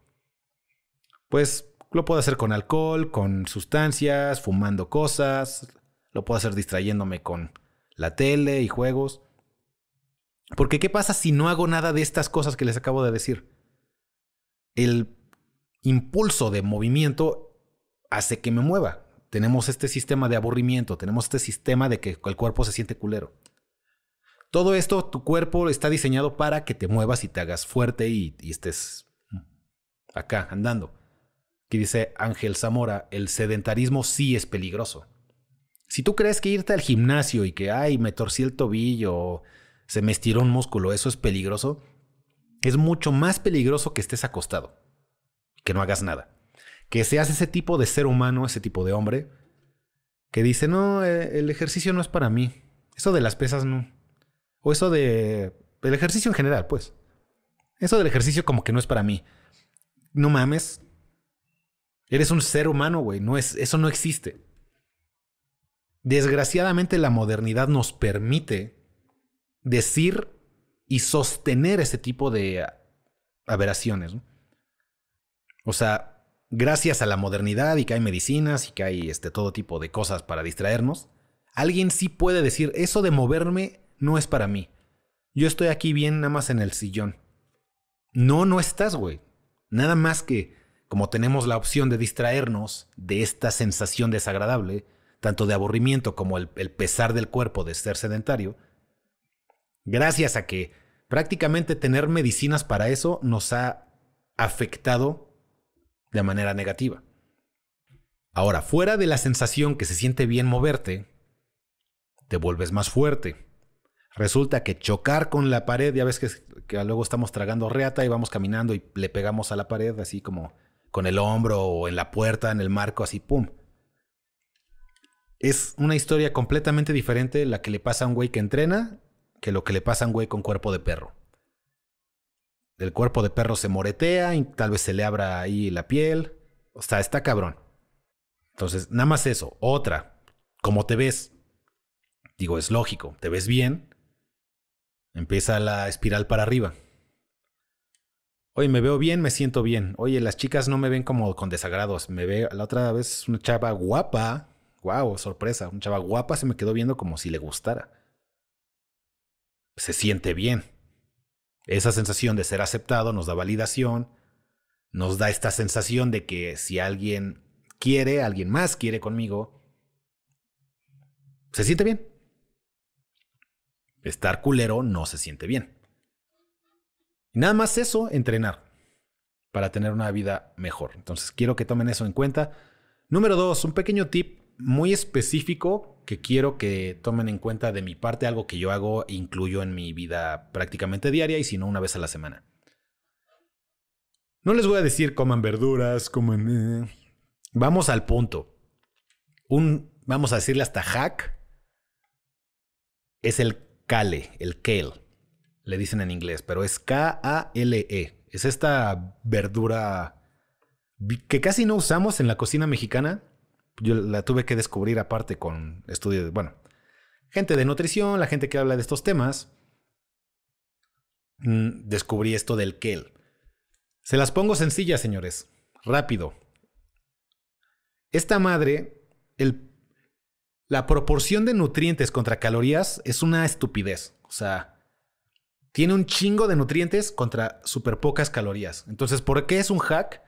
Pues lo puedo hacer con alcohol, con sustancias, fumando cosas, lo puedo hacer distrayéndome con la tele y juegos. Porque ¿qué pasa si no hago nada de estas cosas que les acabo de decir? El impulso de movimiento hace que me mueva. Tenemos este sistema de aburrimiento, tenemos este sistema de que el cuerpo se siente culero. Todo esto, tu cuerpo está diseñado para que te muevas y te hagas fuerte y, estés acá andando. Aquí dice Ángel Zamora, el sedentarismo sí es peligroso. Si tú crees que irte al gimnasio y que, ay, me torcí el tobillo o se me estiró un músculo, eso es peligroso, es mucho más peligroso que estés acostado, que no hagas nada. Que seas ese tipo de ser humano, ese tipo de hombre, que dice, no, eh, el ejercicio no es para mí. Eso de las pesas no. O eso de... El ejercicio en general, pues. Eso del ejercicio como que no es para mí. No mames. Eres un ser humano, güey. No es, eso no existe. Desgraciadamente la modernidad nos permite decir y sostener ese tipo de aberraciones. O sea, gracias a la modernidad y que hay medicinas y que hay este, todo tipo de cosas para distraernos, alguien sí puede decir, eso de moverme no es para mí. Yo estoy aquí bien nada más en el sillón. No, no estás, güey. Nada más que como tenemos la opción de distraernos de esta sensación desagradable, tanto de aburrimiento como el, el pesar del cuerpo de ser sedentario, gracias a que prácticamente tener medicinas para eso nos ha afectado de manera negativa. Ahora, fuera de la sensación que se siente bien moverte, te vuelves más fuerte, Resulta que chocar con la pared, ya ves que, luego estamos tragando reata y vamos caminando y le pegamos a la pared así como con el hombro o en la puerta, en el marco, así, ¡pum! Es una historia completamente diferente la que le pasa a un güey que entrena que lo que le pasa a un güey con cuerpo de perro. El cuerpo de perro se moretea y tal vez se le abra ahí la piel. O sea, está cabrón. Entonces, nada más eso. Otra, ¿cómo te ves? Digo, es lógico. Te ves bien, Empieza la espiral para arriba. Oye, me veo bien, me siento bien. Oye, las chicas no me ven como con desagrados. Me ve la otra vez una chava guapa. Wow, sorpresa. Una chava guapa se me quedó viendo como si le gustara. Se siente bien. Esa sensación de ser aceptado nos da validación. Nos da esta sensación de que si alguien quiere, alguien más quiere conmigo, se siente bien. Estar culero no se siente bien. Y nada más eso, entrenar para tener una vida mejor. Entonces quiero que tomen eso en cuenta. Número dos, un pequeño tip muy específico que quiero que tomen en cuenta de mi parte, algo que yo hago incluyo en mi vida prácticamente diaria y si no una vez a la semana. No les voy a decir coman verduras, coman... Eh. Vamos al punto. Un, vamos a decirle hasta hack, es el kale, el kale, le dicen en inglés, pero es K-A-L-E. Es esta verdura que casi no usamos en la cocina mexicana. Yo la tuve que descubrir aparte con estudios, bueno, gente de nutrición, la gente que habla de estos temas. Mm, descubrí esto del kale. Se las pongo sencillas, señores. Rápido. Esta madre, el la proporción de nutrientes contra calorías es una estupidez. O sea, tiene un chingo de nutrientes contra súper pocas calorías. Entonces, ¿por qué es un hack?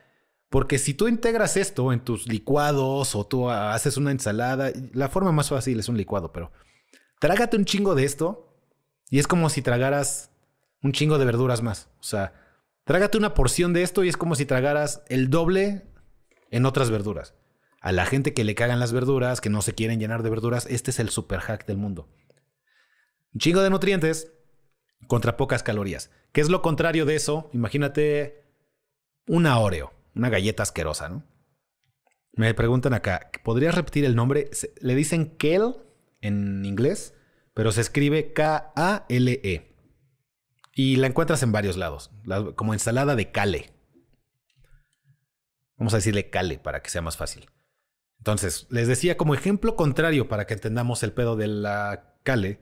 Porque si tú integras esto en tus licuados o tú haces una ensalada, la forma más fácil es un licuado, pero trágate un chingo de esto y es como si tragaras un chingo de verduras más. O sea, trágate una porción de esto y es como si tragaras el doble en otras verduras. A la gente que le cagan las verduras, que no se quieren llenar de verduras, este es el super hack del mundo. Un chingo de nutrientes contra pocas calorías. ¿Qué es lo contrario de eso? Imagínate una Oreo, una galleta asquerosa, ¿no? Me preguntan acá, ¿podrías repetir el nombre? Le dicen Kale en inglés, pero se escribe K-A-L-E. Y la encuentras en varios lados, como ensalada de cale. Vamos a decirle cale para que sea más fácil. Entonces, les decía como ejemplo contrario para que entendamos el pedo de la cale,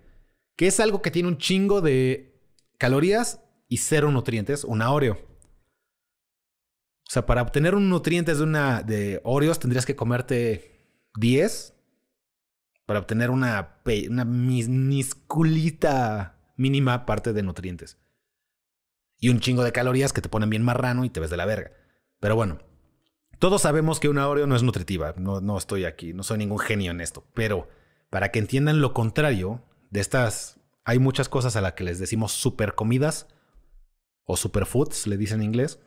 que es algo que tiene un chingo de calorías y cero nutrientes, una Oreo. O sea, para obtener un nutrientes de una de Oreos tendrías que comerte 10 para obtener una, una mínima parte de nutrientes. Y un chingo de calorías que te ponen bien marrano y te ves de la verga. Pero bueno, todos sabemos que una Oreo no es nutritiva. No, no estoy aquí, no soy ningún genio en esto. Pero para que entiendan lo contrario de estas, hay muchas cosas a las que les decimos super comidas o superfoods, le dicen en inglés.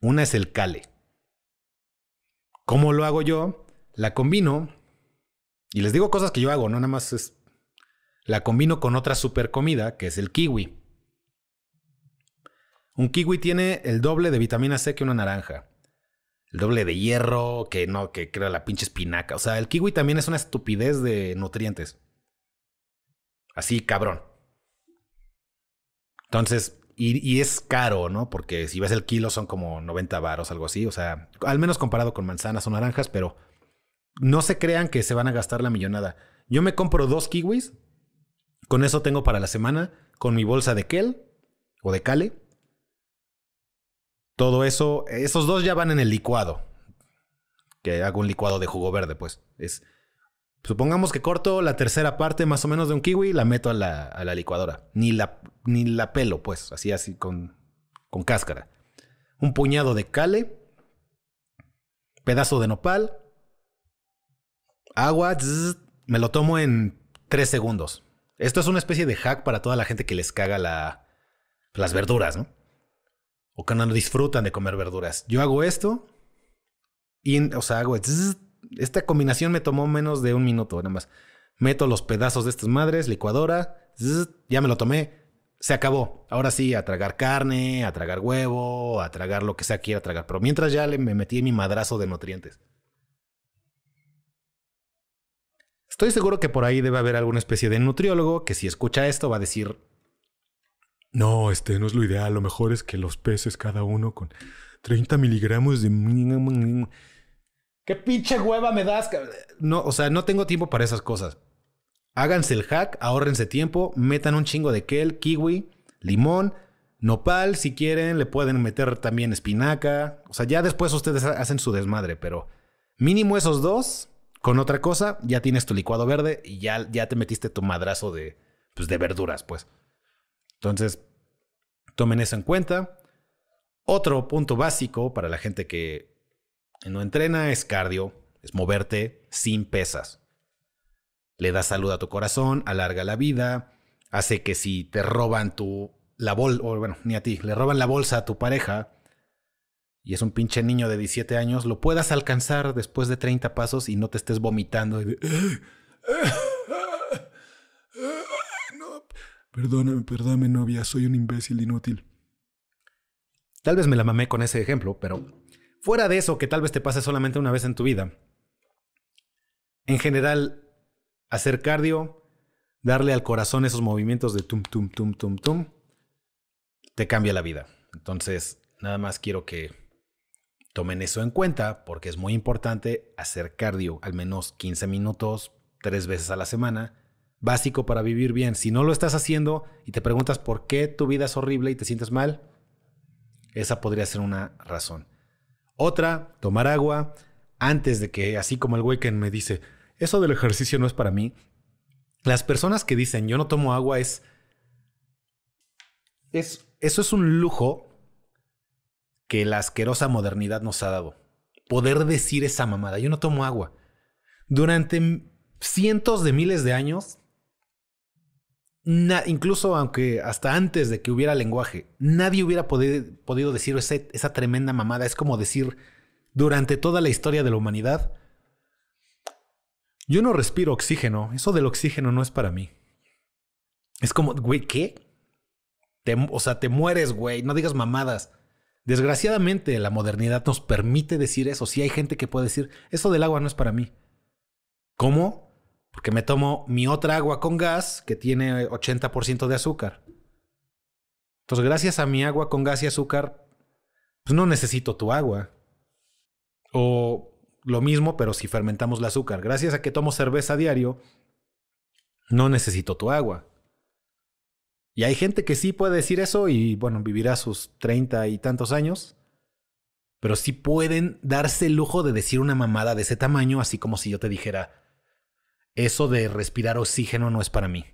Una es el cale. ¿Cómo lo hago yo? La combino y les digo cosas que yo hago, no nada más es la combino con otra super comida que es el kiwi. Un kiwi tiene el doble de vitamina C que una naranja el doble de hierro, que no, que crea la pinche espinaca. O sea, el kiwi también es una estupidez de nutrientes. Así, cabrón. Entonces, y, es caro, ¿no? Porque si ves el kilo son como 90 varos, algo así. O sea, al menos comparado con manzanas o naranjas, pero no se crean que se van a gastar la millonada. Yo me compro dos kiwis. Con eso tengo para la semana. Con mi bolsa de kel o de kale todo eso, esos dos ya van en el licuado. Que hago un licuado de jugo verde, pues. Es. Supongamos que corto la tercera parte más o menos de un kiwi y la meto a la, licuadora. Ni la, ni la pelo, pues, así, así, con, con cáscara. Un puñado de cale, pedazo de nopal, agua, me lo tomo en tres segundos. Esto es una especie de hack para toda la gente que les caga la, las verduras, ¿no? o que no disfrutan de comer verduras. Yo hago esto y, o sea, hago esta combinación me tomó menos de un minuto, nada más. Meto los pedazos de estas madres, licuadora, ya me lo tomé, se acabó. Ahora sí, a tragar carne, a tragar huevo, a tragar lo que sea quiera tragar. Pero mientras ya le me metí mi madrazo de nutrientes. Estoy seguro que por ahí debe haber alguna especie de nutriólogo que si escucha esto va a decir, no, este no es lo ideal. Lo mejor es que los peces cada uno con 30 miligramos de... ¿Qué pinche hueva me das? No, o sea, no tengo tiempo para esas cosas. Háganse el hack, ahórrense tiempo, metan un chingo de kel, kiwi, limón, nopal, si quieren, le pueden meter también espinaca. O sea, ya después ustedes hacen su desmadre, pero mínimo esos dos, con otra cosa, ya tienes tu licuado verde y ya, ya te metiste tu madrazo de, pues, de verduras, pues. Entonces, tomen eso en cuenta. Otro punto básico para la gente que no entrena es cardio, es moverte sin pesas. Le da salud a tu corazón, alarga la vida, hace que si te roban tu la bolsa, o bueno, ni a ti, le roban la bolsa a tu pareja y es un pinche niño de 17 años, lo puedas alcanzar después de 30 pasos y no te estés vomitando. Y Perdóname, perdóname, novia, soy un imbécil inútil. Tal vez me la mamé con ese ejemplo, pero fuera de eso, que tal vez te pase solamente una vez en tu vida, en general, hacer cardio, darle al corazón esos movimientos de tum, tum, tum, tum, tum, te cambia la vida. Entonces, nada más quiero que tomen eso en cuenta porque es muy importante hacer cardio al menos 15 minutos, tres veces a la semana básico para vivir bien. Si no lo estás haciendo y te preguntas por qué tu vida es horrible y te sientes mal, esa podría ser una razón. Otra, tomar agua antes de que, así como el güey que me dice, eso del ejercicio no es para mí. Las personas que dicen yo no tomo agua es, es eso es un lujo que la asquerosa modernidad nos ha dado. Poder decir esa mamada, yo no tomo agua. Durante cientos de miles de años, incluso aunque hasta antes de que hubiera lenguaje, nadie hubiera podido decir esa tremenda mamada. Es como decir, durante toda la historia de la humanidad, Yo no respiro oxígeno. Eso del oxígeno no es para mí. Es como, güey, ¿qué? o sea, te mueres, güey. No digas mamadas. Desgraciadamente, la modernidad nos permite decir eso. Sí hay gente que puede decir, eso del agua no es para mí. ¿Cómo? Porque me tomo mi otra agua con gas que tiene 80% de azúcar. Entonces, gracias a mi agua con gas y azúcar, pues no necesito tu agua. O lo mismo, pero si fermentamos el azúcar. Gracias a que tomo cerveza a diario, no necesito tu agua. Y hay gente que sí puede decir eso y, bueno, vivirá sus treinta y tantos años. Pero sí pueden darse el lujo de decir una mamada de ese tamaño, así como si yo te dijera, eso de respirar oxígeno no es para mí.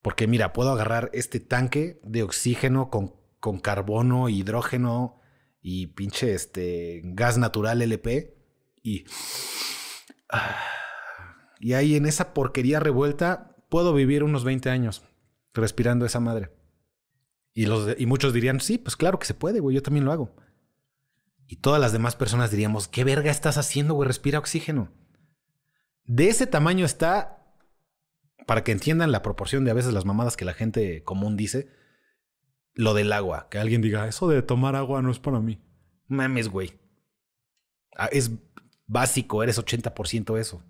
Porque mira, puedo agarrar este tanque de oxígeno con, con carbono, hidrógeno y pinche este gas natural LP y... Y ahí en esa porquería revuelta puedo vivir unos 20 años respirando esa madre. Y, los, y muchos dirían, sí, pues claro que se puede, güey, yo también lo hago. Y todas las demás personas diríamos, ¿qué verga estás haciendo, güey? Respira oxígeno. De ese tamaño está, para que entiendan la proporción de a veces las mamadas que la gente común dice, lo del agua. Que alguien diga, eso de tomar agua no es para mí. Mames, güey. Ah, es básico, eres 80% eso.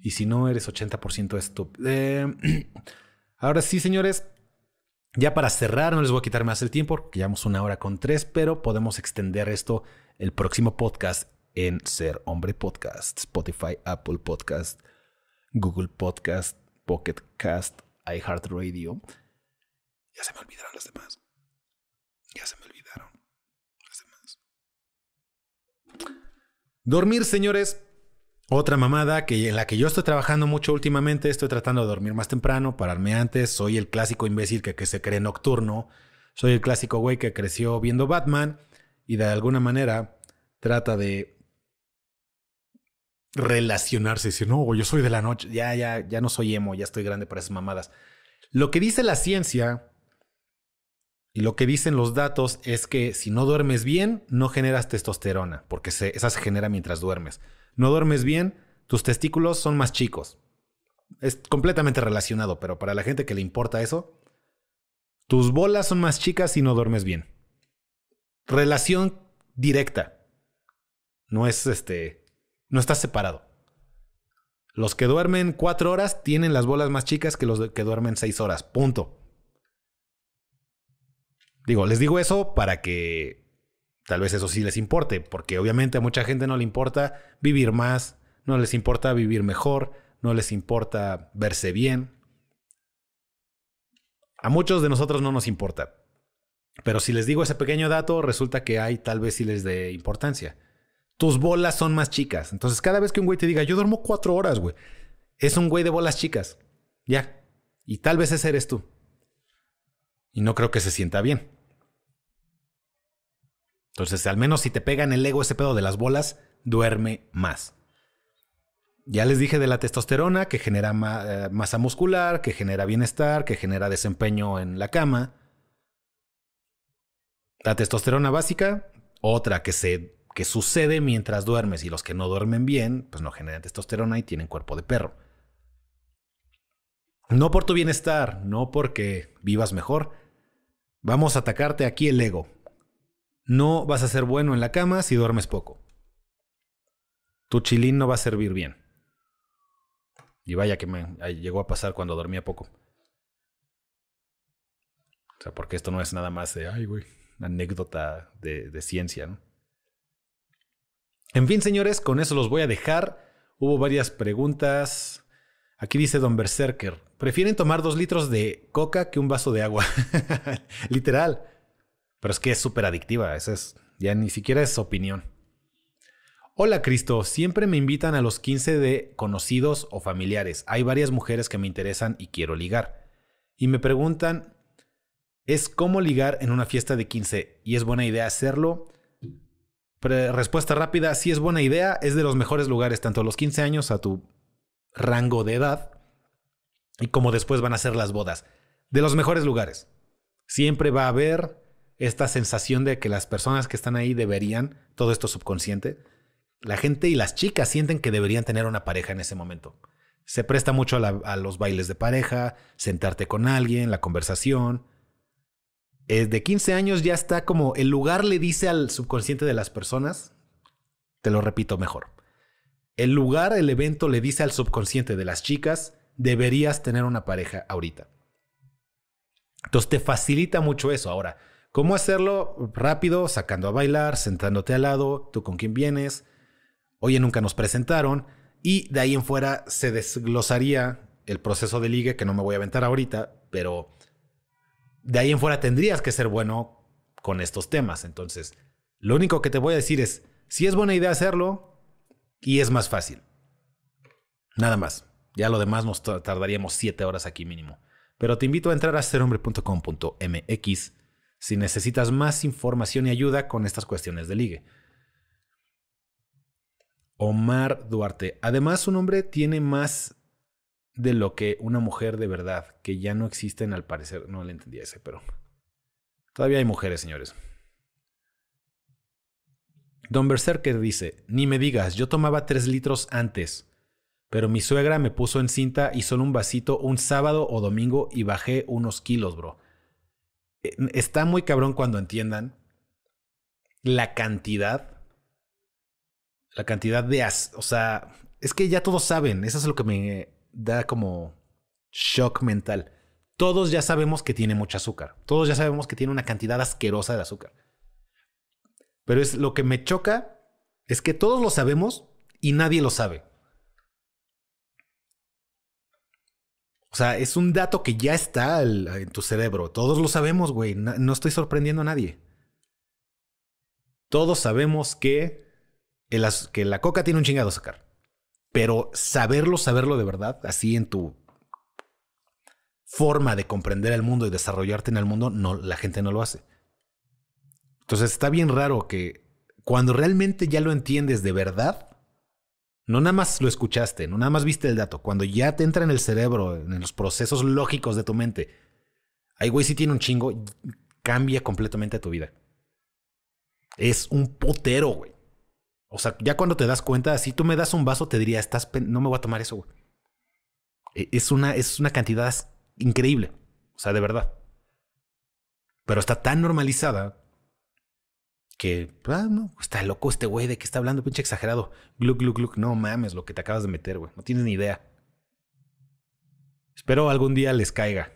Y si no, eres 80% esto. Eh, ahora sí, señores. Ya para cerrar, no les voy a quitar más el tiempo, porque llevamos una hora con tres, pero podemos extender esto el próximo podcast en Ser Hombre Podcast, Spotify, Apple Podcast, Google Podcast, Pocket Cast, iHeartRadio. Ya se me olvidaron las demás. Ya se me olvidaron las demás. Dormir, señores, otra mamada que en la que yo estoy trabajando mucho últimamente, estoy tratando de dormir más temprano, pararme antes, soy el clásico imbécil que, que se cree nocturno, soy el clásico güey que creció viendo Batman y de alguna manera trata de relacionarse, decir, no, yo soy de la noche, ya, ya, ya no soy emo, ya estoy grande para esas mamadas. Lo que dice la ciencia y lo que dicen los datos es que si no duermes bien, no generas testosterona, porque esa se genera mientras duermes no duermes bien, tus testículos son más chicos. Es completamente relacionado, pero para la gente que le importa eso, tus bolas son más chicas si no duermes bien. Relación directa. No es este. No estás separado. Los que duermen cuatro horas tienen las bolas más chicas que los que duermen seis horas. Punto. Digo, les digo eso para que Tal vez eso sí les importe, porque obviamente a mucha gente no le importa vivir más, no les importa vivir mejor, no les importa verse bien. A muchos de nosotros no nos importa. Pero si les digo ese pequeño dato, resulta que hay tal vez sí les dé importancia. Tus bolas son más chicas. Entonces, cada vez que un güey te diga, yo duermo cuatro horas, güey, es un güey de bolas chicas. Ya. Y tal vez ese eres tú. Y no creo que se sienta bien. Entonces, al menos si te pega en el ego ese pedo de las bolas, duerme más. Ya les dije de la testosterona, que genera eh, masa muscular, que genera bienestar, que genera desempeño en la cama. La testosterona básica, otra que, se, sucede mientras duermes y los que no duermen bien, pues no generan testosterona y tienen cuerpo de perro. No por tu bienestar, no porque vivas mejor. Vamos a atacarte aquí el ego. No vas a ser bueno en la cama si duermes poco. Tu chilín no va a servir bien. Y vaya que me llegó a pasar cuando dormía poco. O sea, porque esto no es nada más de, ay, güey, anécdota de, de ciencia, ¿no? En fin, señores, con eso los voy a dejar. Hubo varias preguntas. Aquí dice Don Berserker, prefieren tomar dos litros de coca que un vaso de agua. Literal. Pero es que es súper adictiva, esa es, ya ni siquiera es opinión. Hola Cristo, siempre me invitan a los 15 de conocidos o familiares. Hay varias mujeres que me interesan y quiero ligar. Y me preguntan, ¿es cómo ligar en una fiesta de 15? ¿Y es buena idea hacerlo? Respuesta rápida, sí es buena idea, es de los mejores lugares, tanto a los 15 años a tu rango de edad, y como después van a ser las bodas. De los mejores lugares. Siempre va a haber esta sensación de que las personas que están ahí deberían, todo esto subconsciente, la gente y las chicas sienten que deberían tener una pareja en ese momento. Se presta mucho a, la- a los bailes de pareja, sentarte con alguien, la conversación. De 15 años ya está como el lugar le dice al subconsciente de las personas, te lo repito mejor. El lugar, el evento le dice al subconsciente de las chicas, deberías tener una pareja ahorita. Entonces te facilita mucho eso. Ahora, ¿cómo hacerlo rápido? Sacando a bailar, sentándote al lado, tú con quién vienes. Oye, nunca nos presentaron. Y de ahí en fuera se desglosaría el proceso de ligue, que no me voy a aventar ahorita, pero de ahí en fuera tendrías que ser bueno con estos temas. Entonces, lo único que te voy a decir es, si es buena idea hacerlo y es más fácil. Nada más. Ya lo demás nos ta- tardaríamos siete horas aquí mínimo. Pero te invito a entrar a serhombre.com.mx si necesitas más información y ayuda con estas cuestiones de ligue. Omar Duarte. Además, un hombre tiene más de lo que una mujer de verdad, que ya no existen al parecer. No le entendía ese, pero todavía hay mujeres, señores. Don Berserker dice, ni me digas, yo tomaba tres litros antes, pero mi suegra me puso en cinta y solo un vasito un sábado o domingo y bajé unos kilos, bro. Eh, Está muy cabrón cuando entiendan la cantidad, la cantidad de, as- o sea, es que ya todos saben, eso es lo que me da como shock mental. Todos ya sabemos que tiene mucho azúcar, todos ya sabemos que tiene una cantidad asquerosa de azúcar. Pero es lo que me choca es que todos lo sabemos y nadie lo sabe. O sea, es un dato que ya está en tu cerebro. Todos lo sabemos, güey. No, estoy sorprendiendo a nadie. Todos sabemos que, el que la coca tiene un chingado azúcar. Pero saberlo, saberlo de verdad, así en tu forma de comprender el mundo y desarrollarte en el mundo, no, la gente no lo hace. Entonces está bien raro que cuando realmente ya lo entiendes de verdad, no nada más lo escuchaste, no nada más viste el dato, cuando ya te entra en el cerebro, en los procesos lógicos de tu mente, ay güey, si tiene un chingo, cambia completamente tu vida. Es un putero, güey. O sea, ya cuando te das cuenta, si tú me das un vaso, te diría, estás no me voy a tomar eso, güey. E- Es una, es una cantidad increíble. O sea, de verdad. Pero está tan normalizada que, ah, no, está loco este güey de que está hablando, pinche exagerado. Gluck, gluck, gluck. No mames lo que te acabas de meter, güey. No tienes ni idea. Espero algún día les caiga.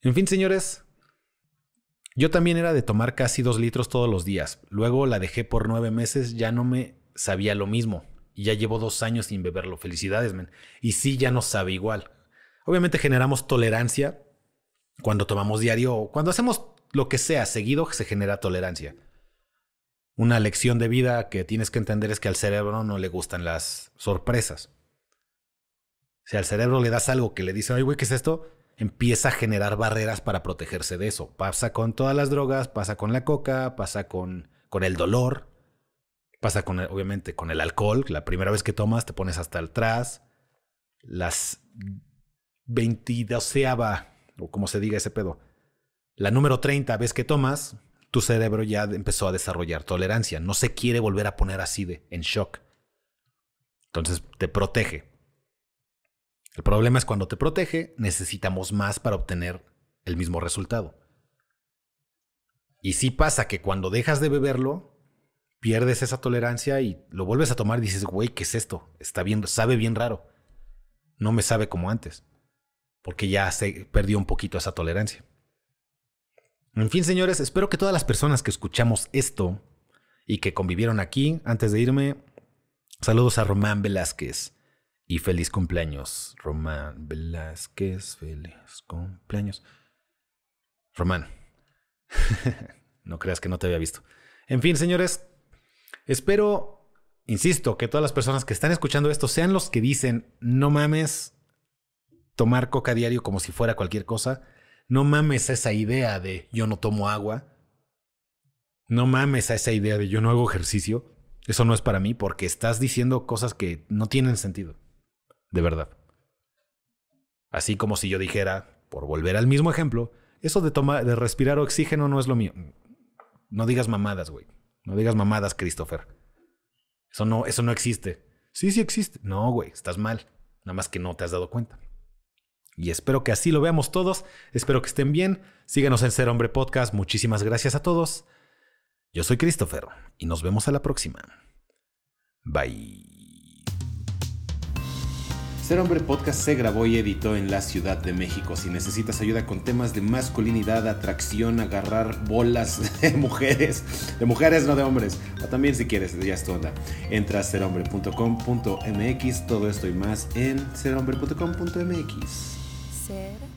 En fin, señores. Yo también era de tomar casi dos litros todos los días. Luego la dejé por nueve meses, ya no me sabía lo mismo. Y ya llevo dos años sin beberlo. Felicidades, men. Y sí, ya no sabe igual. Obviamente generamos tolerancia cuando tomamos diario o cuando hacemos lo que sea seguido, se genera tolerancia. Una lección de vida que tienes que entender es que al cerebro no le gustan las sorpresas. Si al cerebro le das algo que le dice, ay, güey, ¿qué es esto? Empieza a generar barreras para protegerse de eso. Pasa con todas las drogas, pasa con la coca, pasa con, con el dolor, pasa con, obviamente, con el alcohol. La primera vez que tomas te pones hasta atrás. Las 22 o como se diga ese pedo, la número 30 vez que tomas, tu cerebro ya empezó a desarrollar tolerancia. No se quiere volver a poner así de en shock. Entonces te protege. El problema es cuando te protege, necesitamos más para obtener el mismo resultado. Y sí pasa que cuando dejas de beberlo, pierdes esa tolerancia y lo vuelves a tomar y dices, güey, ¿qué es esto? Está bien, sabe bien raro. No me sabe como antes. Porque ya se perdió un poquito esa tolerancia. En fin, señores, espero que todas las personas que escuchamos esto y que convivieron aquí, antes de irme, saludos a Román Velázquez y feliz cumpleaños. Román Velázquez, feliz cumpleaños. Román, no creas que no te había visto. En fin, señores, espero, insisto, que todas las personas que están escuchando esto sean los que dicen, no mames, tomar coca diario como si fuera cualquier cosa. No mames a esa idea de yo no tomo agua. No mames a esa idea de yo no hago ejercicio. Eso no es para mí porque estás diciendo cosas que no tienen sentido. De verdad. Así como si yo dijera, por volver al mismo ejemplo, eso de, tomar, de respirar oxígeno no es lo mío. No digas mamadas, güey. No digas mamadas, Christopher. Eso no, eso no existe. Sí, sí existe. No, güey, estás mal. Nada más que no te has dado cuenta. Y espero que así lo veamos todos. Espero que estén bien. Síguenos en Ser Hombre Podcast. Muchísimas gracias a todos. Yo soy Christopher y nos vemos a la próxima. Bye. Ser Hombre Podcast se grabó y editó en la Ciudad de México. Si necesitas ayuda con temas de masculinidad, atracción, agarrar bolas de mujeres, de mujeres, no de hombres, o también si quieres, ya es tu onda. Entra a serhombre.com.mx, todo esto y más en serhombre.com.mx. Ser.